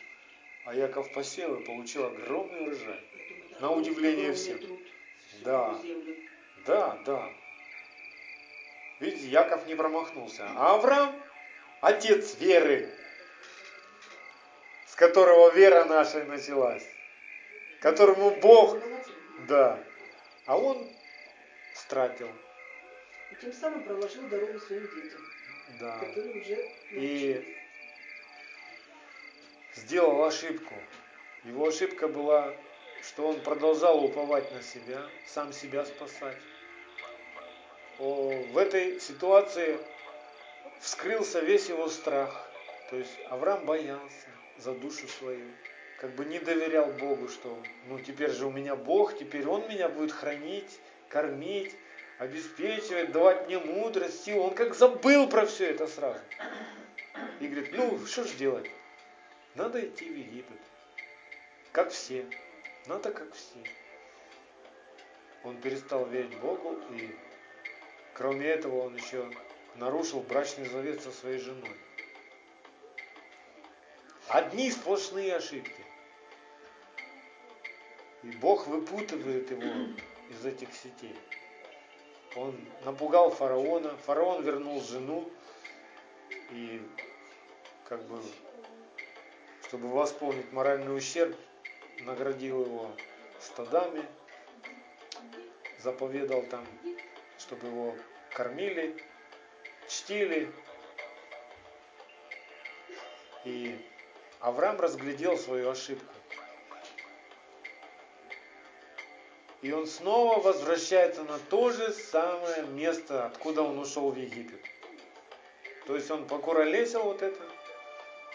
А Яков посел и получил огромный урожай. На удивление всем. Да. Да, да. Видите, Яков не промахнулся. А Авраам, отец веры, с которого вера наша началась, которому Бог, да, а он стратил.
И тем самым проложил дорогу своим детям,
Да.
которые уже
И сделал ошибку. Его ошибка была, что он продолжал уповать на себя, сам себя спасать. О, в этой ситуации вскрылся весь его страх. То есть Авраам боялся за душу свою, как бы не доверял Богу, что ну теперь же у меня Бог, теперь Он меня будет хранить, кормить, обеспечивать, давать мне мудрость, силу. Он как забыл про все это сразу. И говорит, ну что ж делать? Надо идти в Египет. Как все. Надо как все. Он перестал верить Богу и кроме этого он еще нарушил брачный завет со своей женой. Одни сплошные ошибки. И Бог выпутывает его из этих сетей. Он напугал фараона, фараон вернул жену и как бы, чтобы восполнить моральный ущерб, наградил его стадами, заповедал там, чтобы его кормили, чтили. И Авраам разглядел свою ошибку. И он снова возвращается на то же самое место, откуда он ушел в Египет. То есть он покуролесил вот это,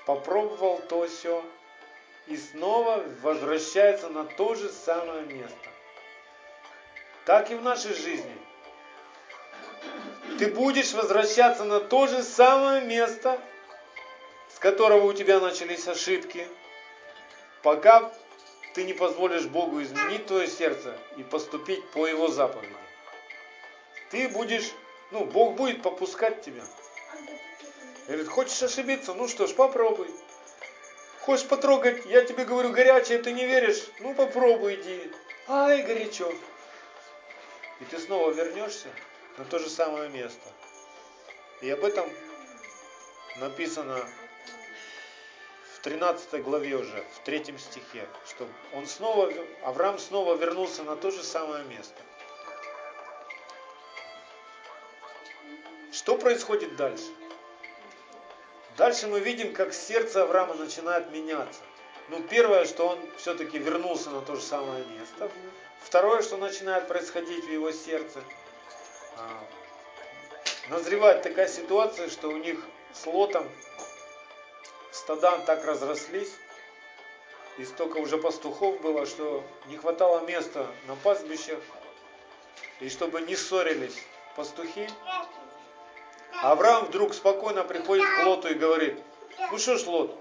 попробовал то все, и снова возвращается на то же самое место. Так и в нашей жизни. Ты будешь возвращаться на то же самое место, с которого у тебя начались ошибки, пока ты не позволишь Богу изменить твое сердце и поступить по Его заповеди. Ты будешь, ну, Бог будет попускать тебя. Говорит, хочешь ошибиться? Ну что ж, попробуй. Хочешь потрогать, я тебе говорю, горячее, ты не веришь? Ну попробуй, иди. Ай, горячо. И ты снова вернешься на то же самое место. И об этом написано в 13 главе уже, в третьем стихе, что он снова, Авраам снова вернулся на то же самое место. Что происходит дальше? Дальше мы видим, как сердце Авраама начинает меняться. Ну, первое, что он все-таки вернулся на то же самое место. Второе, что начинает происходить в его сердце. А, назревает такая ситуация, что у них с Лотом стада так разрослись, и столько уже пастухов было, что не хватало места на пастбищах, и чтобы не ссорились пастухи, Авраам вдруг спокойно приходит к Лоту и говорит, ну что ж, Лот,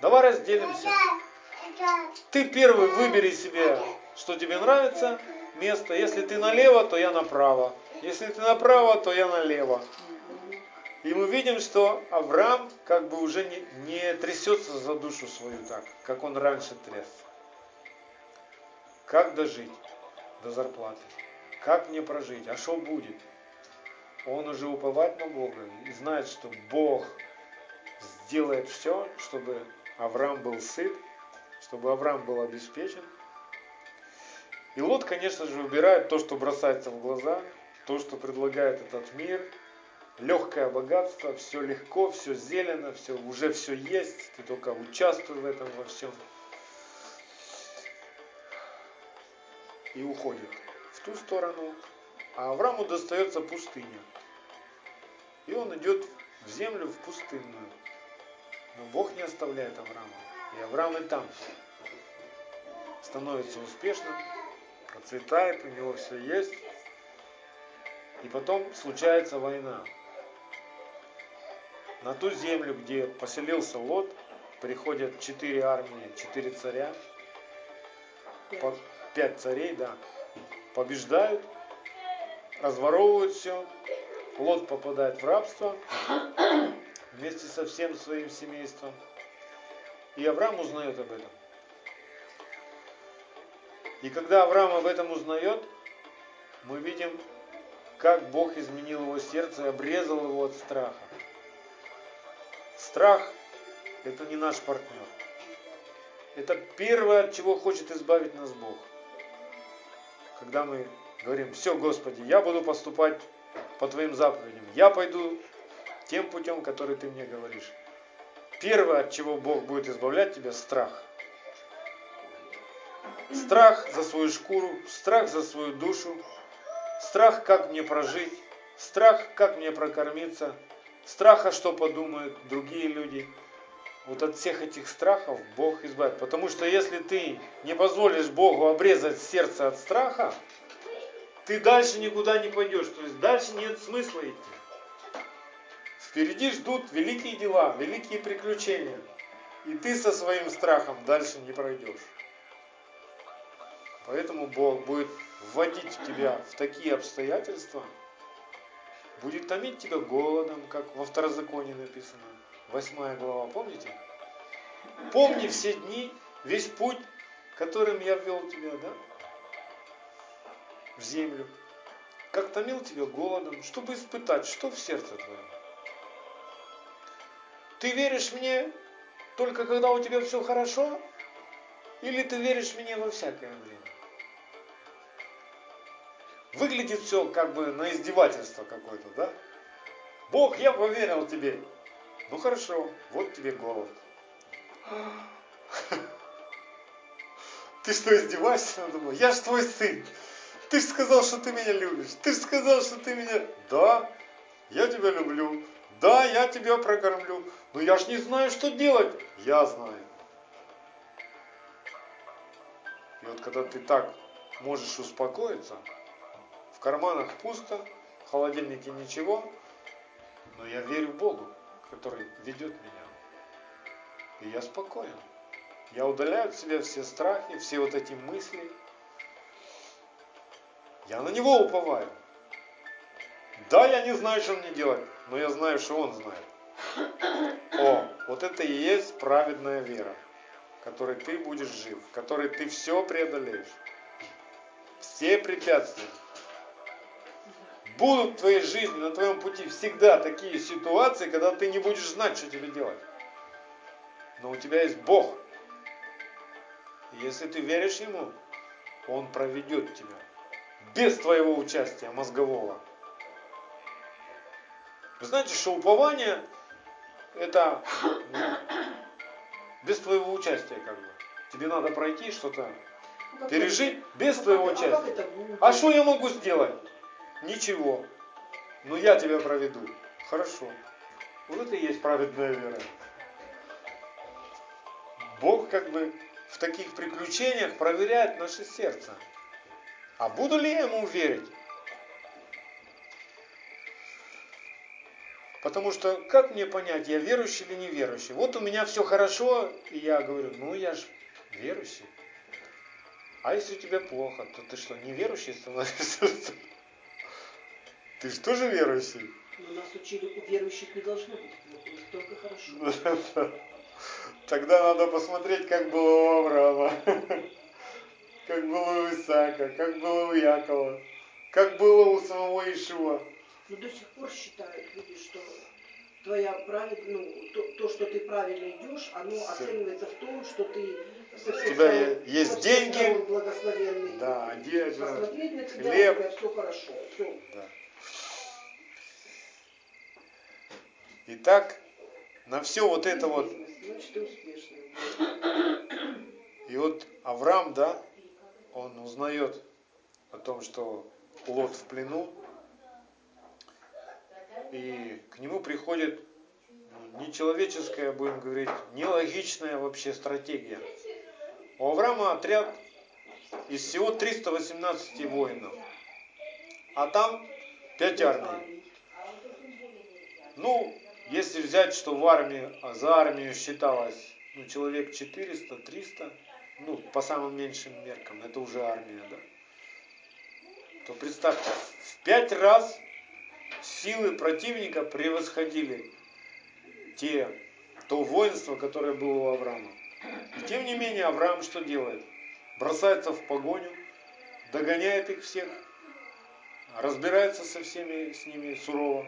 давай разделимся. Ты первый выбери себе, что тебе нравится, место. Если ты налево, то я направо. Если ты направо, то я налево. И мы видим, что Авраам как бы уже не, не трясется за душу свою так, как он раньше тряс. Как дожить до зарплаты? Как мне прожить? А что будет? Он уже уповает на Бога и знает, что Бог сделает все, чтобы Авраам был сыт, чтобы Авраам был обеспечен. И Лот, конечно же, выбирает то, что бросается в глаза, то, что предлагает этот мир, легкое богатство, все легко, все зелено, все, уже все есть, ты только участвуй в этом во всем. И уходит в ту сторону, а Аврааму достается пустыня. И он идет в землю, в пустынную. Но Бог не оставляет Авраама. И Авраам и там становится успешным, процветает, у него все есть. И потом случается война. На ту землю, где поселился Лот, приходят четыре армии, четыре царя, пять царей, да, побеждают, разворовывают все, Лот попадает в рабство вместе со всем своим семейством. И Авраам узнает об этом. И когда Авраам об этом узнает, мы видим, как Бог изменил его сердце и обрезал его от страха. Страх – это не наш партнер. Это первое, от чего хочет избавить нас Бог. Когда мы говорим, все, Господи, я буду поступать по Твоим заповедям, я пойду тем путем, который Ты мне говоришь. Первое, от чего Бог будет избавлять тебя – страх. Страх за свою шкуру, страх за свою душу, страх, как мне прожить, страх, как мне прокормиться, страха, что подумают другие люди. Вот от всех этих страхов Бог избавит. Потому что если ты не позволишь Богу обрезать сердце от страха, ты дальше никуда не пойдешь. То есть дальше нет смысла идти. Впереди ждут великие дела, великие приключения. И ты со своим страхом дальше не пройдешь. Поэтому Бог будет вводить тебя в такие обстоятельства, будет томить тебя голодом, как во второзаконии написано, восьмая глава, помните? Помни все дни, весь путь, которым я ввел тебя, да? В землю. Как томил тебя голодом, чтобы испытать, что в сердце твоем. Ты веришь мне только когда у тебя все хорошо? Или ты веришь мне во всякое время? Выглядит все как бы на издевательство какое-то, да? Бог, я поверил тебе. Ну хорошо, вот тебе голод. Ты что, издеваешься надо мной? Я ж твой сын. Ты же сказал, что ты меня любишь. Ты же сказал, что ты меня... Да, я тебя люблю. Да, я тебя прокормлю. Но я ж не знаю, что делать. Я знаю. И вот когда ты так можешь успокоиться, карманах пусто, в холодильнике ничего, но я верю Богу, который ведет меня. И я спокоен. Я удаляю от себя все страхи, все вот эти мысли. Я на Него уповаю. Да, я не знаю, что мне делать, но я знаю, что Он знает. О, вот это и есть праведная вера, в которой ты будешь жив, в которой ты все преодолеешь. Все препятствия. Будут в твоей жизни, на твоем пути всегда такие ситуации, когда ты не будешь знать, что тебе делать. Но у тебя есть Бог. И если ты веришь Ему, Он проведет тебя. Без твоего участия мозгового. Вы знаете, что упование это ну, без твоего участия как бы. Тебе надо пройти что-то,
Ну,
пережить без
ну,
твоего
А
участия. А что я могу сделать? Ничего. Но я тебя проведу. Хорошо. Вот это и есть праведная вера. Бог как бы в таких приключениях проверяет наше сердце. А буду ли я ему верить? Потому что как мне понять, я верующий или неверующий? Вот у меня все хорошо, и я говорю, ну я ж верующий. А если у тебя плохо, то ты что, неверующий становишься? Ты же тоже верующий?
Но нас учили, у верующих не должно быть плохо, только хорошо.
Тогда надо посмотреть, как было у Авраама, как было у Исаака, как было у Якова, как было у самого Ишуа.
Но до сих пор считают люди, что твоя правед... ну, то, то, что ты правильно идешь, оно
Всё.
оценивается в том, что ты со всех сторон-
есть
со
деньги.
благословенный.
Да, одежда, хлеб.
у тебя все хорошо. Все.
Да. Итак, на все вот это вот, и вот Авраам, да, он узнает о том, что Лот в плену, и к нему приходит нечеловеческая, будем говорить, нелогичная вообще стратегия. У Авраама отряд из всего 318 воинов, а там 5 армий. Ну, если взять, что в армии, а за армию считалось ну, человек 400, 300, ну, по самым меньшим меркам, это уже армия, да? То представьте, в пять раз силы противника превосходили те, то воинство, которое было у Авраама. И тем не менее, Авраам что делает? Бросается в погоню, догоняет их всех, разбирается со всеми с ними сурово,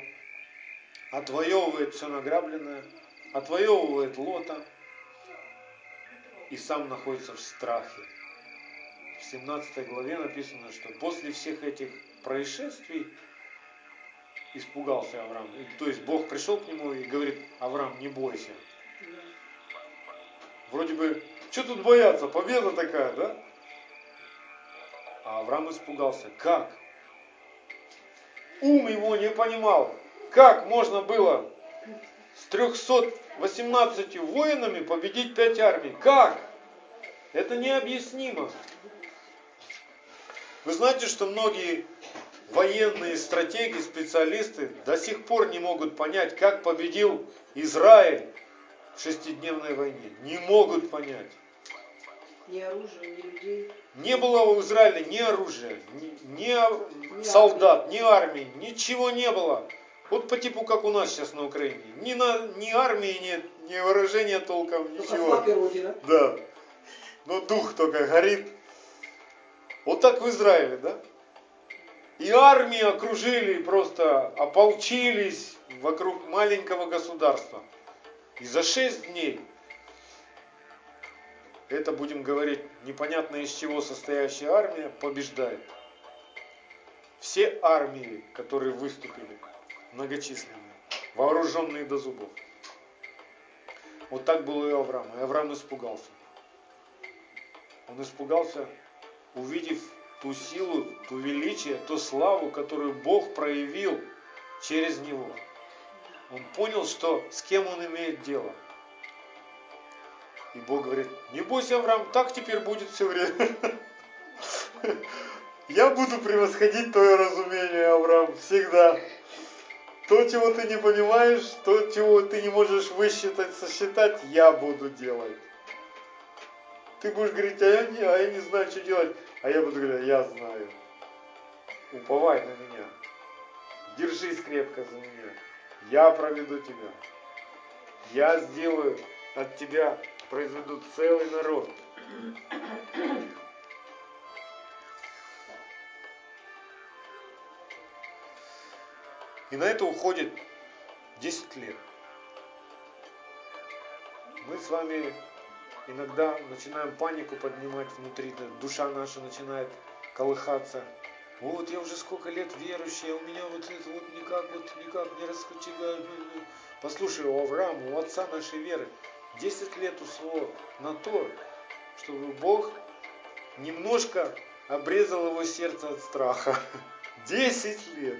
отвоевывает все награбленное, отвоевывает лота и сам находится в страхе. В 17 главе написано, что после всех этих происшествий испугался Авраам. То есть Бог пришел к нему и говорит, Авраам, не бойся. Вроде бы, что тут бояться, победа такая, да? А Авраам испугался. Как? Ум его не понимал. Как можно было с 318 воинами победить пять армий? Как? Это необъяснимо. Вы знаете, что многие военные стратеги, специалисты до сих пор не могут понять, как победил Израиль в шестидневной войне. Не могут понять.
Ни оружия, ни людей.
Не было у Израиля ни оружия, ни, ни солдат, ни армии, ничего не было. Вот по типу, как у нас сейчас на Украине. Ни, на, ни армии нет, ни вооружения толком, ничего.
Родина.
Да. Но дух только горит. Вот так в Израиле, да? И армии окружили, просто ополчились вокруг маленького государства. И за шесть дней, это будем говорить, непонятно из чего состоящая армия побеждает. Все армии, которые выступили, многочисленные, вооруженные до зубов. Вот так было и у Авраама. И Авраам испугался. Он испугался, увидев ту силу, ту величие, ту славу, которую Бог проявил через него. Он понял, что с кем он имеет дело. И Бог говорит, не бойся, Авраам, так теперь будет все время. Я буду превосходить твое разумение, Авраам, всегда. То, чего ты не понимаешь, то, чего ты не можешь высчитать, сосчитать, я буду делать. Ты будешь говорить, а я не, а я не знаю, что делать. А я буду говорить, я знаю. Уповай на меня. Держись крепко за меня. Я проведу тебя. Я сделаю от тебя, произведу целый народ. И на это уходит 10 лет. Мы с вами иногда начинаем панику поднимать внутри, душа наша начинает колыхаться. Вот я уже сколько лет верующий, а у меня вот это вот никак, вот никак не раскочегает. Послушай, у Авраама, у отца нашей веры, 10 лет ушло на то, чтобы Бог немножко обрезал его сердце от страха. 10 лет.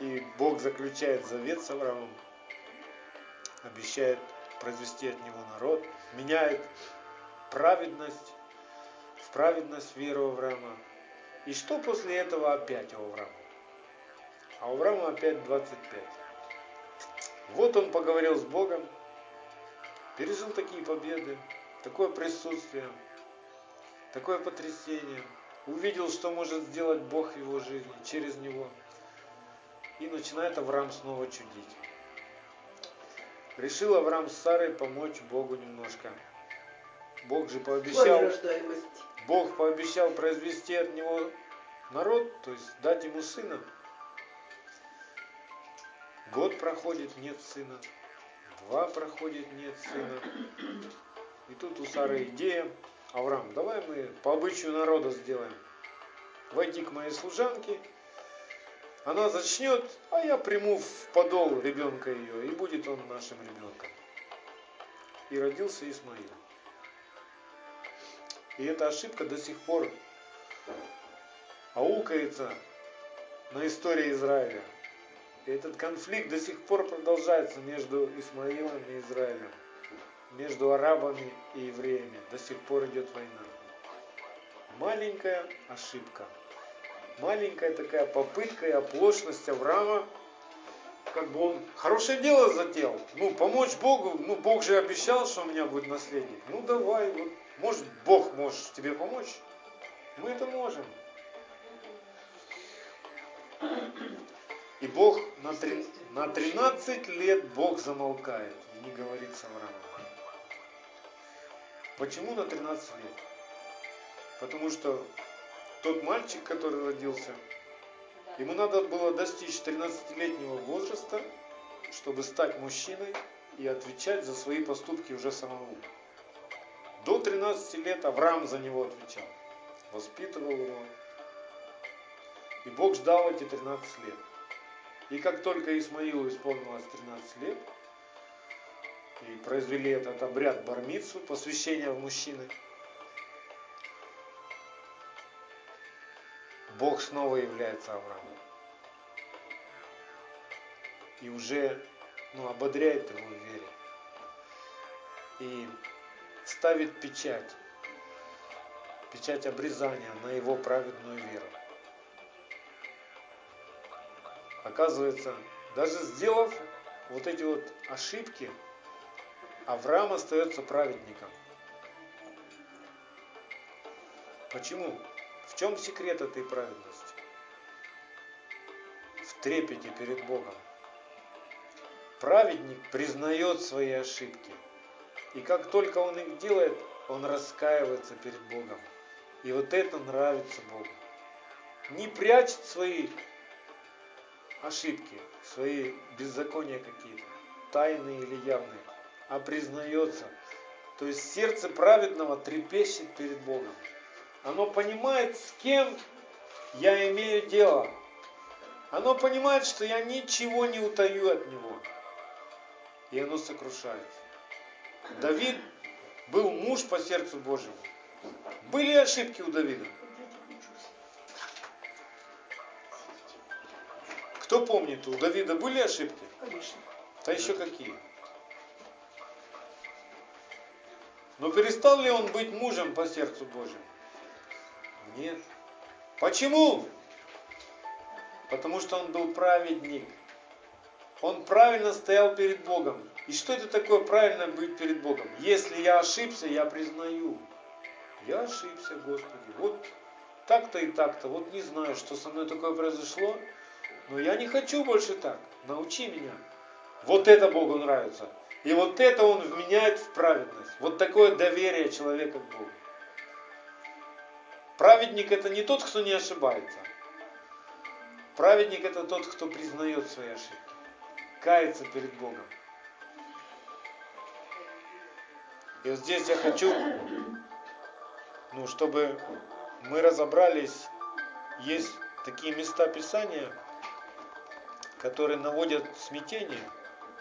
И Бог заключает завет с Авраамом, обещает произвести от него народ, меняет праведность в праведность веру Авраама. И что после этого опять у Авраама? А у Авраама опять 25. Вот он поговорил с Богом, пережил такие победы, такое присутствие, такое потрясение, увидел, что может сделать Бог в его жизни через него. И начинает Авраам снова чудить. Решил Авраам с Сарой помочь Богу немножко. Бог же пообещал, Бог пообещал произвести от него народ, то есть дать ему сына. Год проходит, нет сына. Два проходит, нет сына. И тут у Сары идея. Авраам, давай мы по обычаю народа сделаем. Войди к моей служанке, она зачнет, а я приму в подол ребенка ее, и будет он нашим ребенком. И родился Исмаил. И эта ошибка до сих пор аукается на истории Израиля. И этот конфликт до сих пор продолжается между Исмаилом и Израилем, между арабами и евреями. До сих пор идет война. Маленькая ошибка, маленькая такая попытка и оплошность Авраама, как бы он хорошее дело затеял, ну, помочь Богу, ну, Бог же обещал, что у меня будет наследник, ну, давай, вот, может, Бог может тебе помочь, мы это можем. И Бог на, три, на 13 лет Бог замолкает и не говорит с Авраамом. Почему на 13 лет? Потому что тот мальчик, который родился, ему надо было достичь 13-летнего возраста, чтобы стать мужчиной и отвечать за свои поступки уже самому. До 13 лет Авраам за него отвечал, воспитывал его. И Бог ждал эти 13 лет. И как только Исмаилу исполнилось 13 лет, и произвели этот обряд бармицу, посвящения в мужчины, Бог снова является Аврааму. И уже ну, ободряет его в вере. И ставит печать, печать обрезания на его праведную веру. Оказывается, даже сделав вот эти вот ошибки, Авраам остается праведником. Почему? В чем секрет этой праведности? В трепете перед Богом. Праведник признает свои ошибки. И как только он их делает, он раскаивается перед Богом. И вот это нравится Богу. Не прячет свои ошибки, свои беззакония какие-то, тайные или явные, а признается. То есть сердце праведного трепещет перед Богом. Оно понимает, с кем я имею дело. Оно понимает, что я ничего не утаю от него. И оно сокрушается. Давид был муж по сердцу Божьему. Были ошибки у Давида? Кто помнит, у Давида были ошибки?
Конечно.
Да еще какие? Но перестал ли он быть мужем по сердцу Божьему? Нет. Почему? Потому что он был праведник. Он правильно стоял перед Богом. И что это такое правильно быть перед Богом? Если я ошибся, я признаю. Я ошибся, Господи. Вот так-то и так-то. Вот не знаю, что со мной такое произошло. Но я не хочу больше так. Научи меня. Вот это Богу нравится. И вот это Он вменяет в праведность. Вот такое доверие человека к Богу. Праведник это не тот, кто не ошибается. Праведник это тот, кто признает свои ошибки. Кается перед Богом. И вот здесь я хочу, ну, чтобы мы разобрались, есть такие места Писания, которые наводят смятение,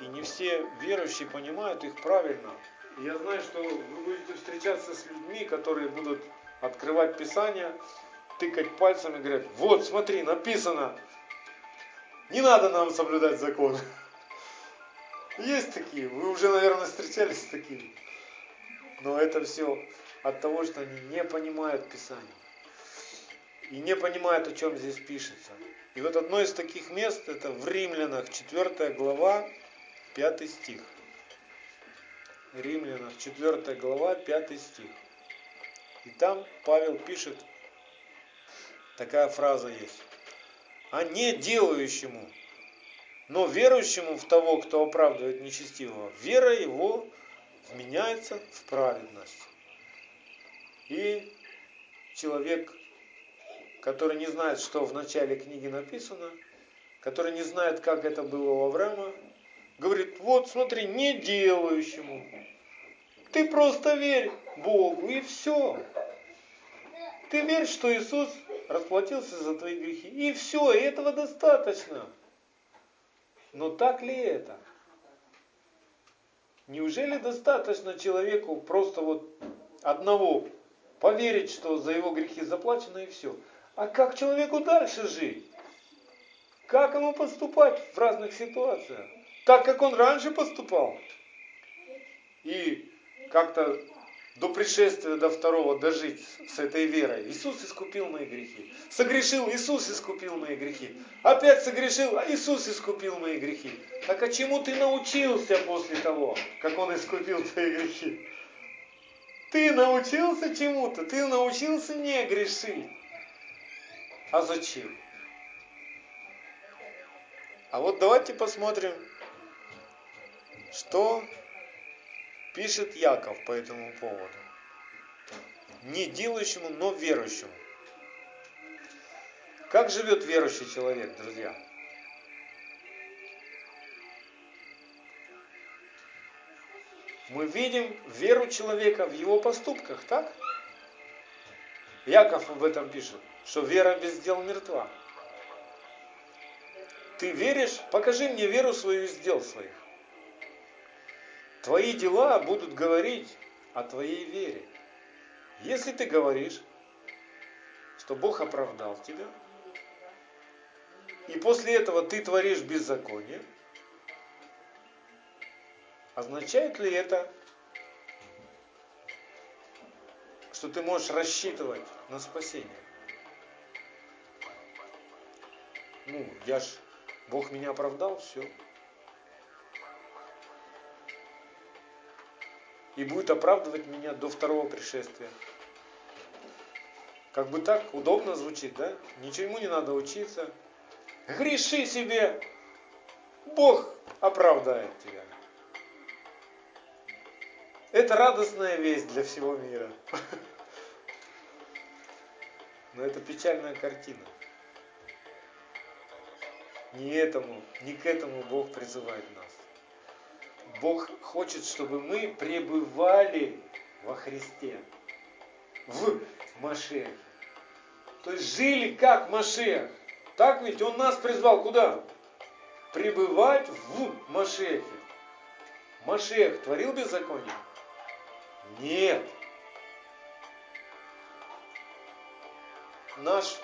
и не все верующие понимают их правильно. Я знаю, что вы будете встречаться с людьми, которые будут открывать Писание, тыкать пальцами говорят, вот смотри, написано, не надо нам соблюдать закон. Есть такие, вы уже, наверное, встречались с такими. Но это все от того, что они не понимают Писание. И не понимают, о чем здесь пишется. И вот одно из таких мест, это в Римлянах, 4 глава, 5 стих. Римлянах, 4 глава, 5 стих. И там Павел пишет, такая фраза есть. А не делающему, но верующему в того, кто оправдывает нечестивого, вера его вменяется в праведность. И человек, который не знает, что в начале книги написано, который не знает, как это было у Авраама, говорит, вот смотри, не делающему. Ты просто верь Богу и все. Ты верь, что Иисус расплатился за твои грехи. И все, и этого достаточно. Но так ли это? Неужели достаточно человеку просто вот одного поверить, что за его грехи заплачено и все? А как человеку дальше жить? Как ему поступать в разных ситуациях? Так, как он раньше поступал. И как-то до пришествия, до второго дожить с этой верой. Иисус искупил мои грехи. Согрешил, Иисус искупил мои грехи. Опять согрешил, а Иисус искупил мои грехи. Так а чему ты научился после того, как Он искупил твои грехи? Ты научился чему-то, ты научился не грешить. А зачем? А вот давайте посмотрим, что пишет Яков по этому поводу. Не делающему, но верующему. Как живет верующий человек, друзья? Мы видим веру человека в его поступках, так? Яков об этом пишет, что вера без дел мертва. Ты веришь? Покажи мне веру свою из дел своих. Твои дела будут говорить о твоей вере. Если ты говоришь, что Бог оправдал тебя, и после этого ты творишь беззаконие, означает ли это, что ты можешь рассчитывать на спасение? Ну, я ж, Бог меня оправдал, все. И будет оправдывать меня до второго пришествия. Как бы так удобно звучит, да? Ничему не надо учиться. Греши себе, Бог оправдает тебя. Это радостная весть для всего мира. Но это печальная картина. Не этому, не к этому Бог призывает нас. Бог хочет, чтобы мы пребывали во Христе, в Машехе. То есть жили как Машех. Так ведь Он нас призвал куда? Пребывать в Машехе. Машех творил беззаконие? Нет. Наш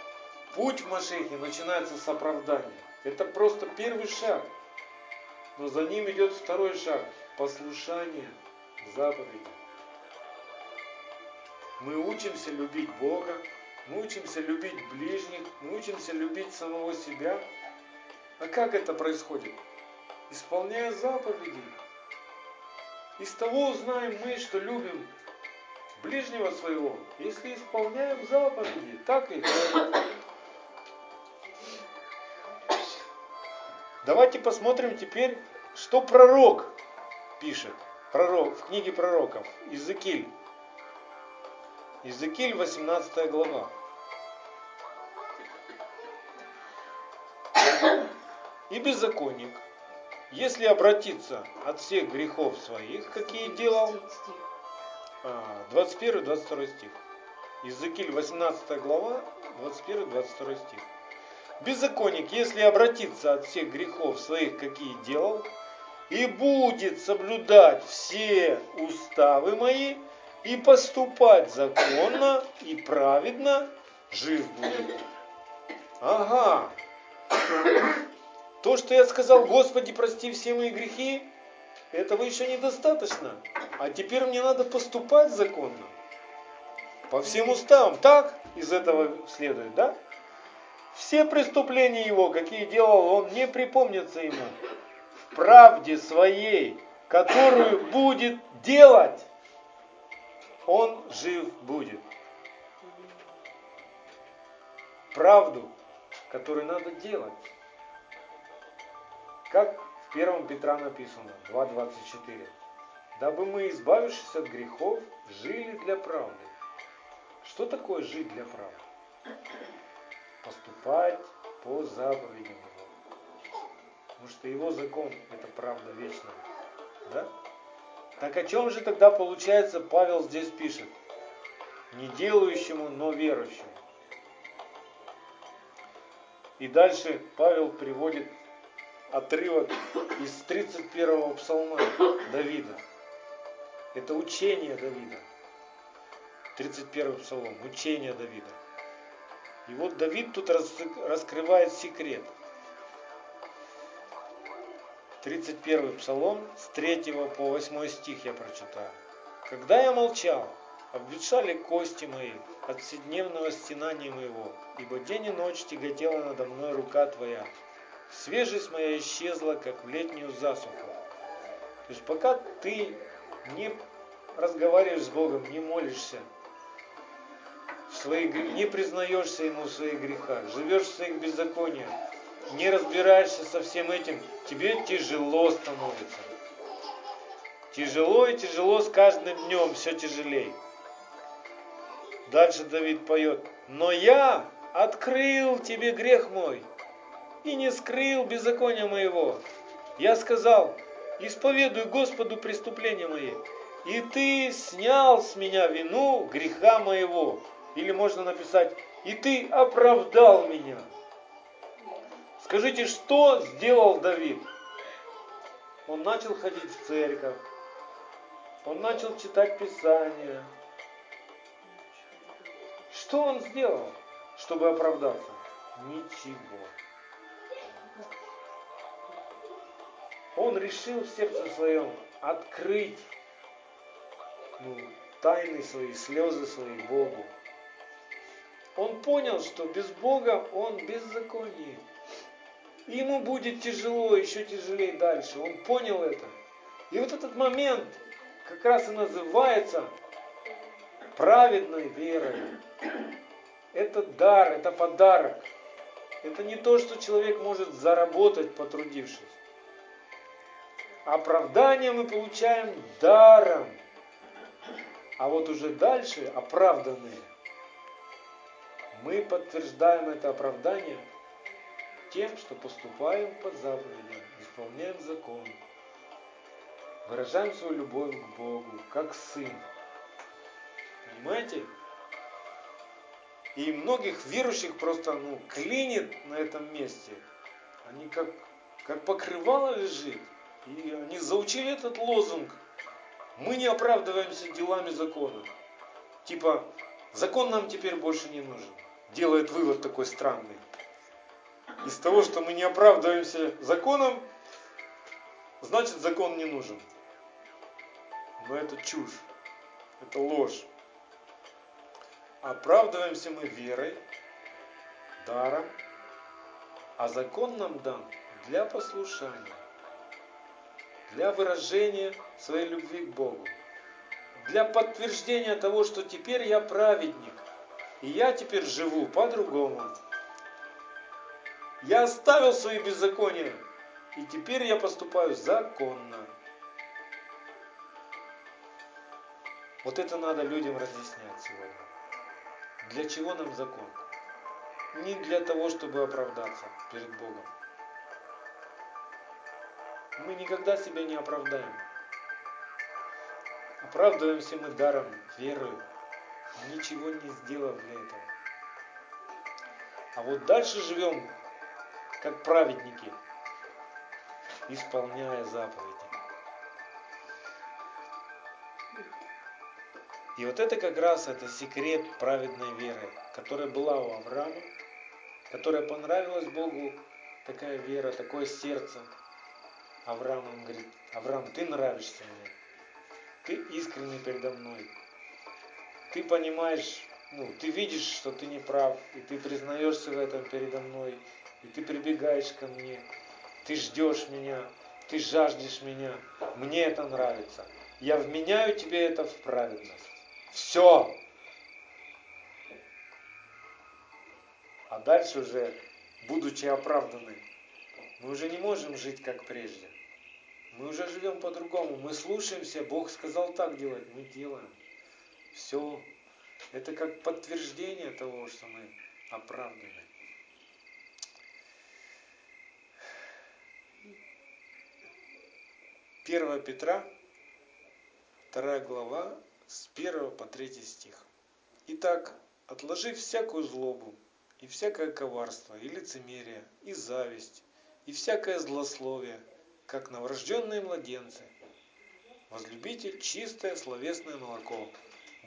путь в Машехе начинается с оправдания. Это просто первый шаг. Но за ним идет второй шаг – послушание заповеди. Мы учимся любить Бога, мы учимся любить ближних, мы учимся любить самого себя. А как это происходит? Исполняя заповеди. Из того узнаем мы, что любим ближнего своего, если исполняем заповеди. Так ведь? Давайте посмотрим теперь, что пророк пишет. Пророк, в книге пророков. Иезекииль. Иезекииль, 18 глава. И беззаконник, если обратиться от всех грехов своих, какие делал, 21-22 стих. Иезекииль, 18 глава, 21-22 стих. Беззаконник, если обратиться от всех грехов своих, какие делал, и будет соблюдать все уставы мои, и поступать законно и праведно, жив будет. Ага. То, что я сказал, Господи, прости все мои грехи, этого еще недостаточно. А теперь мне надо поступать законно. По всем уставам. Так из этого следует, да? Все преступления его, какие делал он, не припомнятся ему. В правде своей, которую будет делать, он жив будет. Правду, которую надо делать. Как в 1 Петра написано, 2.24. Дабы мы, избавившись от грехов, жили для правды. Что такое жить для правды? Поступать по заповедям Его. Потому что Его закон – это правда вечная. Да? Так о чем же тогда получается Павел здесь пишет? Не делающему, но верующему. И дальше Павел приводит отрывок из 31-го псалма Давида. Это учение Давида. 31 псалом, учение Давида. И вот Давид тут раскрывает секрет. 31 псалом, с 3 по 8 стих я прочитаю. «Когда я молчал, обветшали кости мои от вседневного стенания моего, ибо день и ночь тяготела надо мной рука Твоя. Свежесть моя исчезла, как в летнюю засуху». То есть пока ты не разговариваешь с Богом, не молишься, своих, не признаешься Ему в своих грехах, живешь в своих беззакониях, не разбираешься со всем этим, тебе тяжело становится. Тяжело и тяжело с каждым днем, все тяжелее. Дальше Давид поет. Но я открыл тебе грех мой и не скрыл беззакония моего. Я сказал, исповедуй Господу преступления мои, и ты снял с меня вину греха моего. Или можно написать, и ты оправдал меня. Скажите, что сделал Давид? Он начал ходить в церковь, он начал читать Писание. Что он сделал, чтобы оправдаться? Ничего. Он решил в сердце своем открыть ну, тайны свои, слезы свои Богу. Он понял, что без Бога он беззаконие. Ему будет тяжело, еще тяжелее дальше. Он понял это. И вот этот момент как раз и называется праведной верой. Это дар, это подарок. Это не то, что человек может заработать, потрудившись. Оправдание мы получаем даром. А вот уже дальше оправданные. Мы подтверждаем это оправдание тем, что поступаем по заповедям, исполняем закон, выражаем свою любовь к Богу, как сын. Понимаете? И многих верующих просто ну, клинит на этом месте. Они как, как покрывало лежит. И они заучили этот лозунг. Мы не оправдываемся делами закона. Типа, закон нам теперь больше не нужен. Делает вывод такой странный из того, что мы не оправдываемся законом, значит закон не нужен. Но это чушь, это ложь. Оправдываемся мы верой, даром, а закон нам дан для послушания, для выражения своей любви к Богу, для подтверждения того, что теперь я праведник, и я теперь живу по-другому. Я оставил свои беззакония, и теперь я поступаю законно. Вот это надо людям разъяснять сегодня. Для чего нам закон? Не для того, чтобы оправдаться перед Богом. Мы никогда себя не оправдаем. Оправдываемся мы даром, верою, ничего не сделав для этого. А вот дальше живем как праведники, исполняя заповеди. И вот это как раз это секрет праведной веры, которая была у Авраама, которая понравилась Богу, такая вера, такое сердце. Авраам он говорит, Авраам, ты нравишься мне, ты искренний передо мной, ты понимаешь, ну, ты видишь, что ты не прав, и ты признаешься в этом передо мной, и ты прибегаешь ко мне, ты ждешь меня, ты жаждешь меня, мне это нравится. Я вменяю тебе это в праведность. Все. А дальше уже, будучи оправданы, мы уже не можем жить как прежде. Мы уже живем по-другому. Мы слушаемся, Бог сказал так делать, мы делаем. Все. Это как подтверждение того, что мы оправданы. 1 Петра, 2 глава, с 1 по 3 стих. Итак, отложив всякую злобу, и всякое коварство, и лицемерие, и зависть, и всякое злословие, как новорожденные младенцы, возлюбите чистое словесное молоко,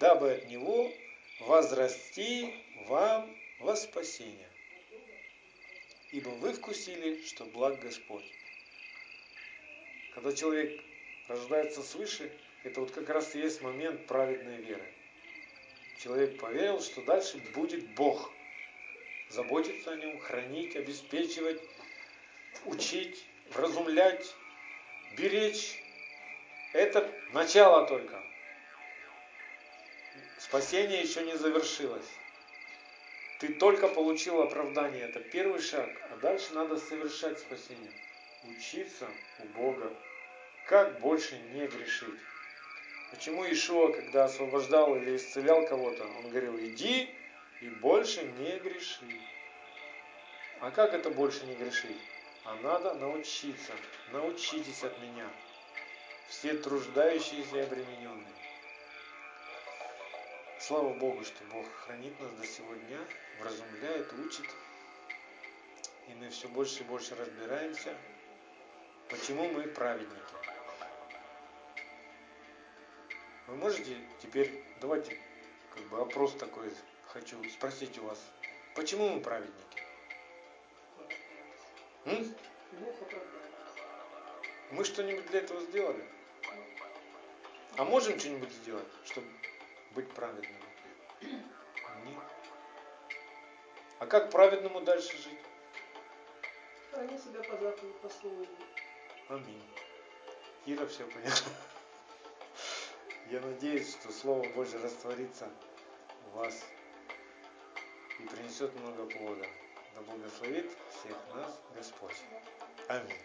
дабы от него возрасти вам во спасение. Ибо вы вкусили, что благ Господь. Когда человек рождается свыше, это вот как раз и есть момент праведной веры. Человек поверил, что дальше будет Бог. Заботиться о нем, хранить, обеспечивать, учить, вразумлять, беречь. Это начало только. Спасение еще не завершилось. Ты только получил оправдание, это первый шаг, а дальше надо совершать спасение. Учиться у Бога, как больше не грешить. Почему Ишуа, когда освобождал или исцелял кого-то, он говорил, иди и больше не греши. А как это больше не грешить? А надо научиться. Научитесь от меня. Все труждающиеся и обремененные. Слава Богу, что Бог хранит нас до сегодня, вразумляет, учит. И мы все больше и больше разбираемся, почему мы праведники. Вы можете теперь, давайте как бы опрос такой хочу спросить у вас. Почему мы праведники? М? Мы что-нибудь для этого сделали? А можем что-нибудь сделать, чтобы быть праведными? Нет. А как праведному дальше жить?
Храни себя по заповеди, по слову.
Аминь. Кира все поняла. Я надеюсь, что Слово Божье растворится в вас и принесет много плода. Да благословит всех нас Господь. Аминь.